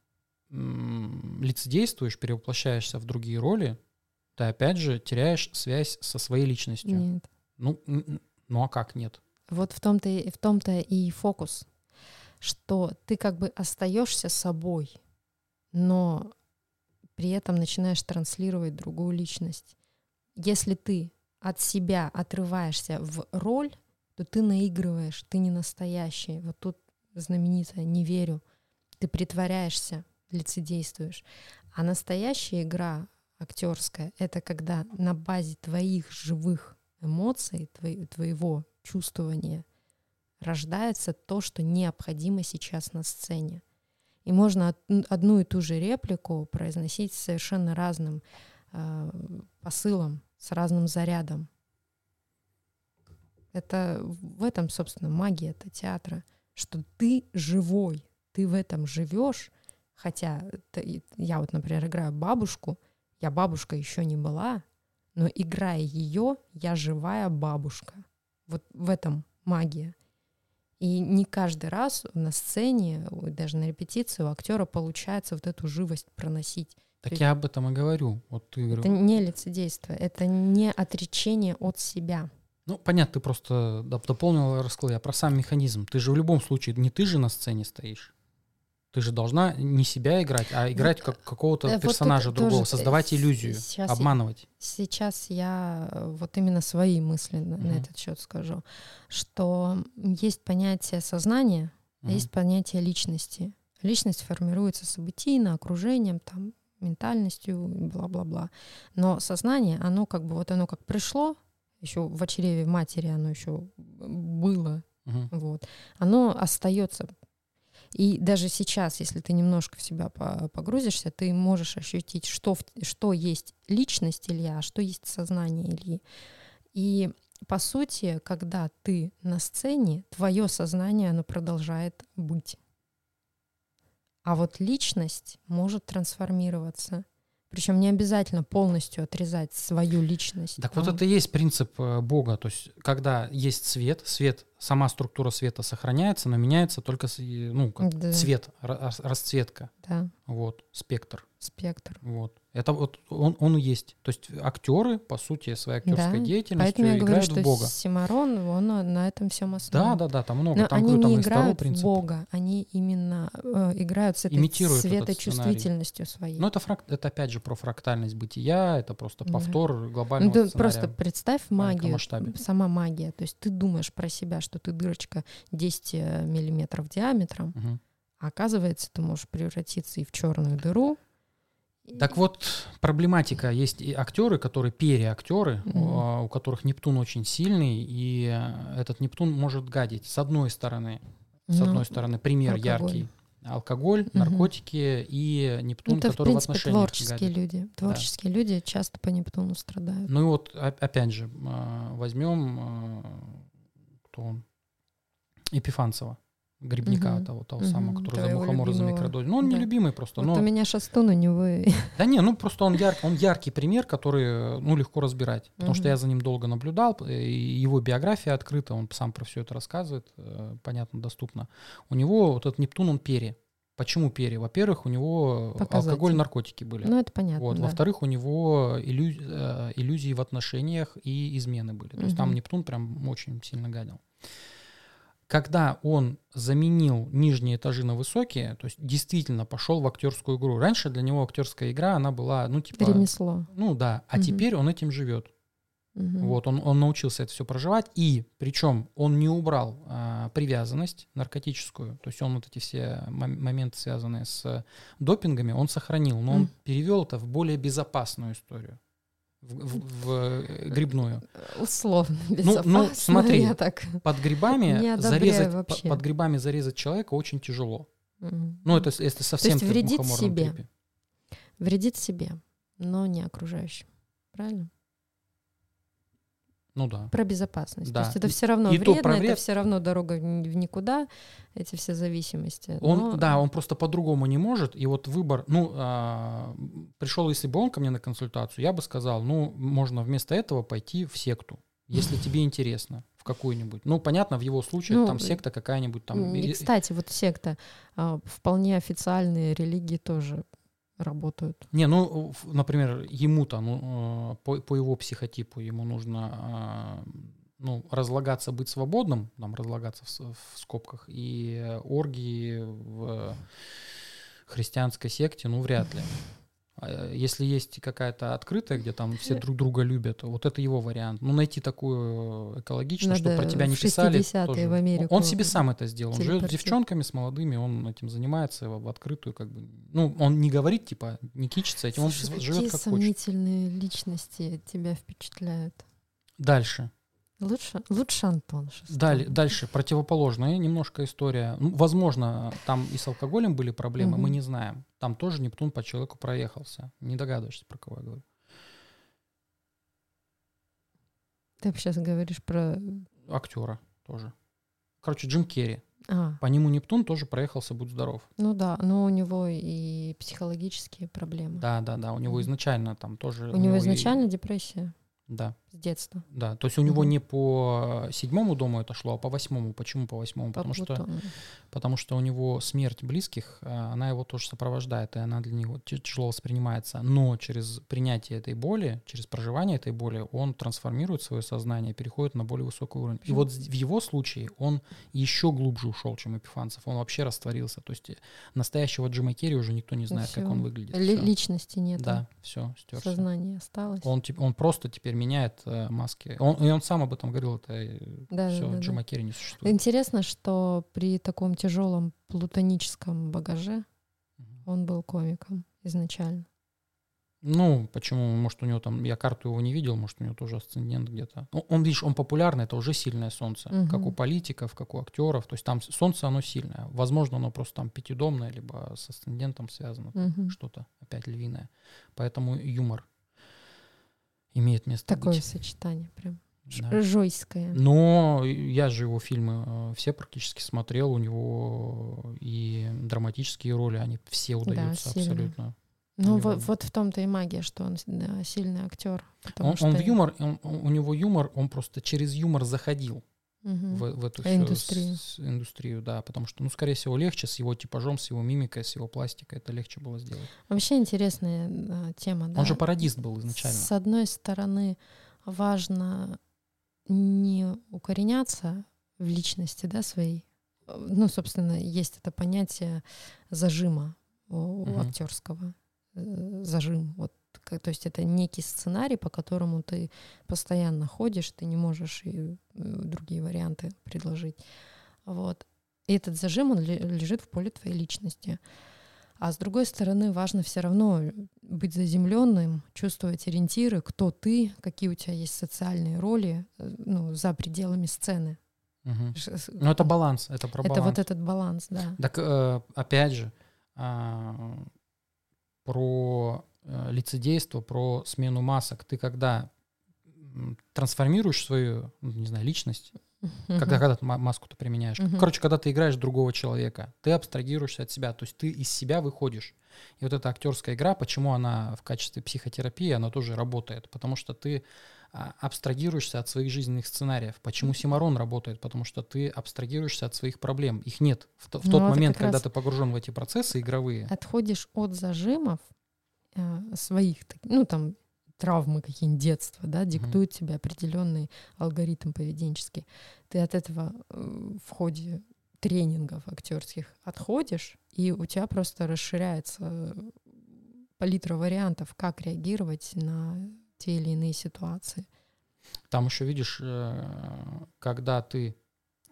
лицедействуешь, перевоплощаешься в другие роли, ты опять же теряешь связь со своей личностью. нет. Ну, ну а как нет? Вот в том-то и, в том-то и фокус, что ты как бы остаешься собой, но при этом начинаешь транслировать другую личность. Если ты от себя отрываешься в роль, то ты наигрываешь, ты не настоящий. Вот тут знаменитое «не верю». Ты притворяешься, лицедействуешь. А настоящая игра актерская — это когда на базе твоих живых эмоций, твои, твоего чувствования рождается то, что необходимо сейчас на сцене. И можно одну и ту же реплику произносить совершенно разным э, посылом, с разным зарядом. Это в этом, собственно, магия это театра, что ты живой, ты в этом живешь, хотя я вот, например, играю бабушку, я бабушка еще не была, но играя ее, я живая бабушка. Вот в этом магия. И не каждый раз на сцене, даже на репетиции у актера получается вот эту живость проносить. Так То я об этом и говорю. Вот ты это не лицедейство, это не отречение от себя. Ну, понятно, ты просто дополнил, рассказал. Я про сам механизм. Ты же в любом случае, не ты же на сцене стоишь. Ты же должна не себя играть, а играть как какого-то вот персонажа другого, тоже, создавать иллюзию, сейчас обманывать. Я, сейчас я э, вот именно свои мысли mm-hmm. на этот счет скажу, что есть понятие сознания, mm-hmm. а есть понятие личности. Личность формируется событийно, окружением, там, ментальностью, бла-бла-бла. Но сознание, оно как бы вот оно как пришло, еще в очреве матери оно еще было, uh-huh. вот, оно остается и даже сейчас, если ты немножко в себя погрузишься, ты можешь ощутить, что, что есть личность Илья, а что есть сознание Ильи. И по сути, когда ты на сцене, твое сознание, оно продолжает быть. А вот личность может трансформироваться. Причем не обязательно полностью отрезать свою личность. Так вот это и есть принцип э, Бога. То есть, когда есть свет, свет, сама структура света сохраняется, но меняется только ну, как да. цвет, расцветка. Да. Вот, спектр. Спектр. Вот. Это вот он, он есть. То есть актеры, по сути, своей актерской да. деятельностью Поэтому я играют говорю, в Бога. Симарон, он на этом всем основан. Да, да, да, там много. Но там, они говорю, не там играют в Бога, они именно э, играют с этой Имитируют светочувствительностью своей. Ну это, фрак, это опять же про фрактальность бытия, это просто повтор да. глобального ну, ты Просто представь магию, сама магия. То есть ты думаешь про себя, что ты дырочка 10 э, миллиметров диаметром, угу. а оказывается, ты можешь превратиться и в черную дыру, так вот, проблематика. Есть и актеры, которые переактеры, mm-hmm. у которых Нептун очень сильный, и этот Нептун может гадить. С одной стороны, с ну, одной стороны, пример алкоголь. яркий. Алкоголь, угу. наркотики и Нептун, Это, который в, принципе, в отношениях творческие гадит. люди. Творческие да. люди часто по Нептуну страдают. Ну и вот, опять же, а, возьмем кто он? Епифанцева грибника угу. того, того угу. самого, который Твоего за мухомор за микродозу. Ну, он да. нелюбимый просто. Вот но... у меня шастун, у него... Да не, ну просто он, яр... он яркий пример, который ну, легко разбирать. Потому угу. что я за ним долго наблюдал, его биография открыта, он сам про все это рассказывает, э, понятно, доступно. У него вот этот Нептун, он пере. Почему пере? Во-первых, у него Показатель. алкоголь, наркотики были. Ну, это понятно. Вот. Да. Во-вторых, у него иллю... Э, иллюзии в отношениях и измены были. То угу. есть там Нептун прям очень сильно гадил когда он заменил нижние этажи на высокие, то есть действительно пошел в актерскую игру. Раньше для него актерская игра, она была, ну, типа... Ремесло. Ну, да. А угу. теперь он этим живет. Угу. Вот, он, он научился это все проживать, и причем он не убрал а, привязанность наркотическую, то есть он вот эти все моменты, связанные с допингами, он сохранил, но он перевел это в более безопасную историю в, в, в грибную. Условно безопасно. Ну, ну смотри, я так под грибами зарезать под, под грибами зарезать человека очень тяжело. Mm. Ну это если совсем То есть вредит себе. Трипе. Вредит себе, но не окружающим. Правильно? Ну да. Про безопасность. Да. То есть это все равно и вредно, вред... это все равно дорога в никуда, эти все зависимости. Он, но... Да, он просто по-другому не может. И вот выбор, ну, а, пришел, если бы он ко мне на консультацию, я бы сказал, ну, можно вместо этого пойти в секту, если тебе интересно в какую-нибудь. Ну, понятно, в его случае ну, там секта какая-нибудь там. И, кстати, вот секта, а, вполне официальные религии тоже работают. Не, ну, например, ему-то, ну, э, по, по его психотипу, ему нужно а, ну, разлагаться, быть свободным, там, разлагаться в, в скобках, и оргии в христианской секте, ну, вряд ли. А, если есть какая-то открытая, где там все друг друга любят, вот это его вариант. Ну, найти такую экологичность, чтобы про тебя не писали. Тоже. В Америку он себе сам это сделал. Он живет с девчонками, с молодыми, он этим занимается в открытую, как бы. Ну, он не говорит, типа, не кичится этим, Слушай, он живет как сомнительные хочет. личности тебя впечатляют? Дальше. Лучше, лучше Антон. Далее, дальше, противоположная немножко история. Ну, возможно, там и с алкоголем были проблемы, Мгм. мы не знаем. Там тоже Нептун по человеку проехался. Не догадываешься, про кого я говорю. Ты сейчас говоришь про... Актера тоже. Короче, Джим Керри. А, По нему Нептун тоже проехался, будь здоров. ну да, но у него и психологические проблемы. Да, да, да. У него изначально там тоже. У него и- изначально депрессия Да, с детства. да. То есть у него не по седьмому дому это шло, а по восьмому. Почему по восьмому? По Потому что потому что у него смерть близких, а, она его тоже сопровождает, и она для него тяжело воспринимается. Но через принятие этой боли, через проживание этой боли, он трансформирует свое сознание, переходит на более высокий уровень. И вот в его случае он еще глубже ушел, чем Эпифанцев. Он вообще растворился. То есть э, настоящего Джима Керри уже никто не знает, как он выглядит. Всё. личности нет. Да, все, стерся. Сознание осталось. Он, он просто теперь меняет э, маски. Он, и он сам об этом говорил, это Да, все, да, да, да. Джима Керри не существует. Интересно, что при таком тяжелом плутоническом багаже Мгм. он был комиком изначально. Ну, почему? Может, у него там, я карту его не видел, может, у него тоже асцендент где-то. Ну, он, видишь, он популярный, это уже сильное солнце, Мгм. как у политиков, как у актеров. То есть там солнце, оно сильное. Возможно, оно просто там пятидомное, либо с асцендентом связано, Мгм. что-то опять львиное. Поэтому юмор имеет место Такое быть. сочетание прям. Да. Жойское. Но я же его фильмы э, все практически смотрел, у него и драматические роли, они все удаются сильно. абсолютно. Ну, вот, вот в том-то и магия, что он да, сильный актер. Он, что... он в юмор, он- у него юмор, он просто через юмор заходил В, в эту А индустрию. с- индустрию, да, потому что, ну, скорее всего, легче с его типажом, с его мимикой, с его пластикой, это легче было сделать. Вообще интересная а, тема, да. Он же пародист был изначально. С одной стороны, важно не укореняться в личности да, своей. Ну, собственно, есть это понятие зажима у, Мгм. актерского. э, Зажим. Вот, к- то есть это некий сценарий, по которому ты постоянно ходишь, ты не можешь и э, другие варианты предложить. Вот. И этот зажим, он ле- лежит в поле твоей личности. А с другой стороны, важно все равно быть заземленным, чувствовать ориентиры, кто ты, какие у тебя есть социальные роли э, ну, за пределами сцены. С- Ну, это баланс, это про это баланс. вот этот баланс, да. Так, э, опять же, а, про э, лицедейство, про смену масок. Ты когда трансформируешь свою, ну, не знаю, личность, когда, Мгм. когда ты ма- маску-то применяешь. Мгм. Короче, когда ты играешь другого человека, ты абстрагируешься от себя, то есть ты из себя выходишь. И вот эта актерская игра, почему она в качестве психотерапии, она тоже работает, потому что ты а, абстрагируешься от своих жизненных сценариев. Почему Симарон работает? Потому что ты абстрагируешься от своих проблем. Их нет. В, в Ну, тот это момент, когда ты погружен в эти процессы игровые, Отходишь от зажимов э, своих, так- ну там травмы какие-нибудь детства, да, диктуют тебе определенный алгоритм поведенческий. Ты от этого э, в ходе тренингов актерских отходишь, и у тебя просто расширяется э, палитра вариантов, как реагировать на те или иные ситуации. там еще видишь, э, когда ты,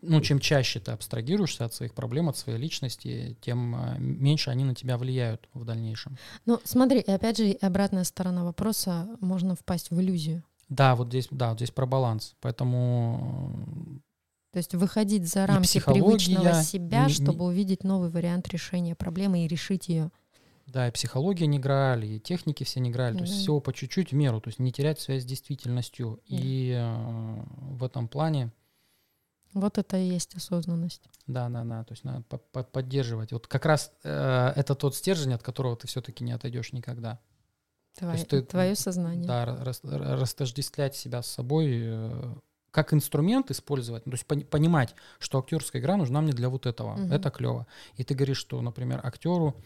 ну, чем чаще ты абстрагируешься от своих проблем, от своей личности, тем э, меньше они на тебя влияют в дальнейшем. Ну, смотри, и опять же, обратная сторона вопроса, можно впасть в иллюзию. Да, вот здесь, да, вот здесь про баланс. Поэтому То есть выходить за рамки привычного себя, не- не- чтобы увидеть новый вариант решения проблемы и решить ее. Да, и психология не играли, и техники все не играли. То есть всего по чуть-чуть в меру, то есть не терять связь с действительностью. И э, в этом плане, Вот это и есть осознанность. да, да, да, то есть надо по- по- поддерживать. Вот как раз э, это тот стержень, от которого ты все-таки не отойдешь никогда. Твое, есть ты- твое сознание. Да, рас- растождествлять себя с собой, э, как инструмент использовать, ну, то есть пони- понимать, что актерская игра нужна мне для вот этого. Мгм. Это клево. И ты говоришь, что, например, актеру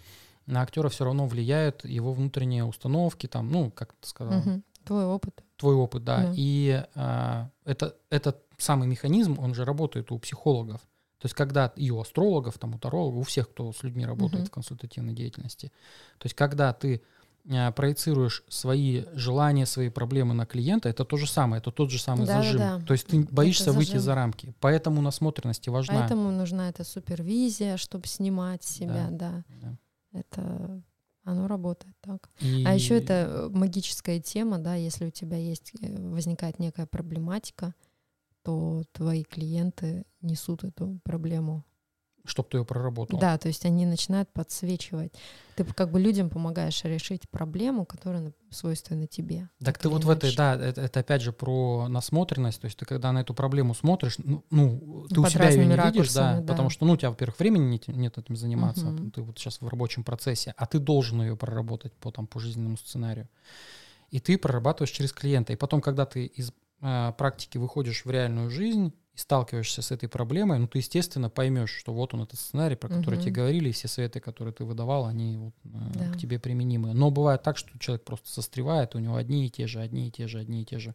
на актера все равно влияют его внутренние установки, там, ну, как ты сказал, Мгм. Твой опыт. твой опыт, да. Да. И а, это, этот самый механизм, он же работает у психологов. То есть когда и у астрологов, там, у тарологов, у всех, кто с людьми работает Мгм. в консультативной деятельности. То есть когда ты а, проецируешь свои желания, свои проблемы на клиента, это то же самое, это тот же самый Да-да-да. зажим. То есть ты боишься выйти зажим. за рамки. Поэтому насмотренность и важна. Поэтому нужна эта супервизия, чтобы снимать себя, да. Да. Это Оно работает так. И... А еще это э, магическая тема, да, если у тебя есть, э, возникает некая проблематика, то твои клиенты несут эту проблему чтобы ты ее проработал. Да, то есть они начинают подсвечивать. Ты как бы людям помогаешь решить проблему, которая свойственна тебе. Так, ты вот в этой, да, это, это опять же про насмотренность. То есть ты когда на эту проблему смотришь, ну, ну ты Под у себя ее не видишь, да, да, потому что, ну, у тебя, во-первых, времени нет, нет этим заниматься, угу. ты вот сейчас в рабочем процессе, а ты должен ее проработать по, там, по жизненному сценарию. И ты прорабатываешь через клиента. И потом, когда ты из э, практики выходишь в реальную жизнь, и сталкиваешься с этой проблемой, ну, ты, естественно, поймешь, что вот он этот сценарий, про который угу. тебе говорили, и все советы, которые ты выдавал, они вот, э, да. к тебе применимы. Но бывает так, что человек просто застревает, у него одни и те же, одни и те же, одни и те же.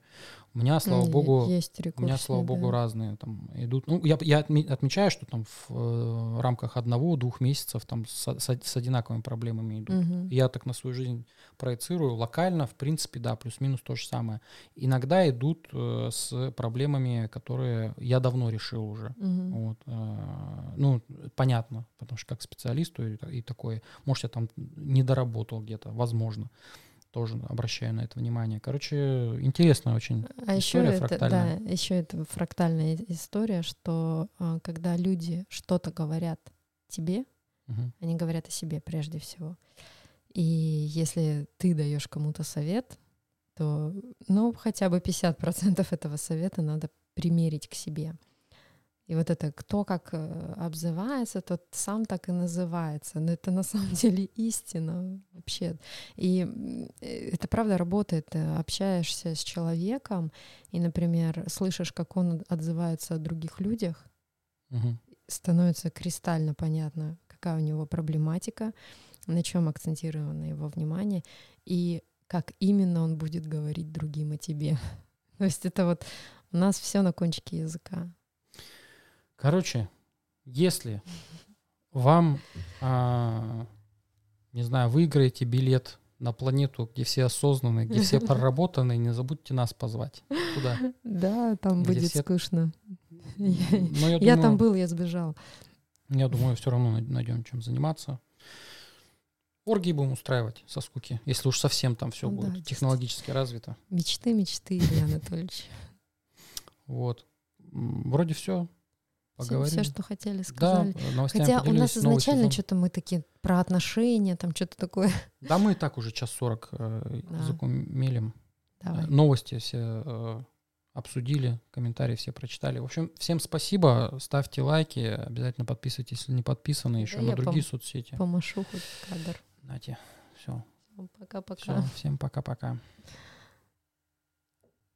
У меня, слава богу, есть у меня, слава богу, да. разные там идут. Ну, я, я отмечаю, что там в э, рамках одного-двух месяцев там с, с, с одинаковыми проблемами идут. Угу. Я так на свою жизнь проецирую. Локально, в принципе, да, плюс-минус то же самое. Иногда идут э, с проблемами, которые я давно решил уже. Угу. Вот, э, ну, понятно, потому что как специалисту и, и такое, может, я там не доработал где-то, возможно тоже обращаю на это внимание. Короче, интересная очень а история еще фрактальная. Это, да, еще это фрактальная история, что а, когда люди что-то говорят тебе, угу. они говорят о себе прежде всего. И если ты даешь кому-то совет, то ну, хотя бы 50% этого совета надо примерить к себе. И вот это кто как э, обзывается, тот сам так и называется. Но это на самом деле истина вообще. И э, это правда работает. Ты общаешься с человеком, и, например, слышишь, как он отзывается о других людях, угу. становится кристально понятно, какая у него проблематика, на чем акцентировано его внимание, и как именно он будет говорить другим о тебе. То есть это вот у нас все на кончике языка. Короче, если вам, а, не знаю, выиграете билет на планету, где все осознанные, где все проработанные, не забудьте нас позвать. Куда? Да, там где будет все... скучно. Я, я, я думаю, там был, я сбежал. Я думаю, все равно найдем чем заниматься. Оргии будем устраивать со скуки, если уж совсем там все ну, будет да, технологически развито. Мечты, мечты, Илья Анатольевич. Вот. Вроде все поговорили. Все, что хотели, сказали. Да, Хотя у нас изначально что-то мы такие про отношения, там что-то такое. Да, мы и так уже час сорок э, да. языком мелем. Давай. Новости все э, обсудили, комментарии все прочитали. В общем, всем спасибо, ставьте лайки, обязательно подписывайтесь, если не подписаны, еще да на другие пом- соцсети. Помашу хоть кадр. Нате, все. Пока-пока. Всем пока-пока.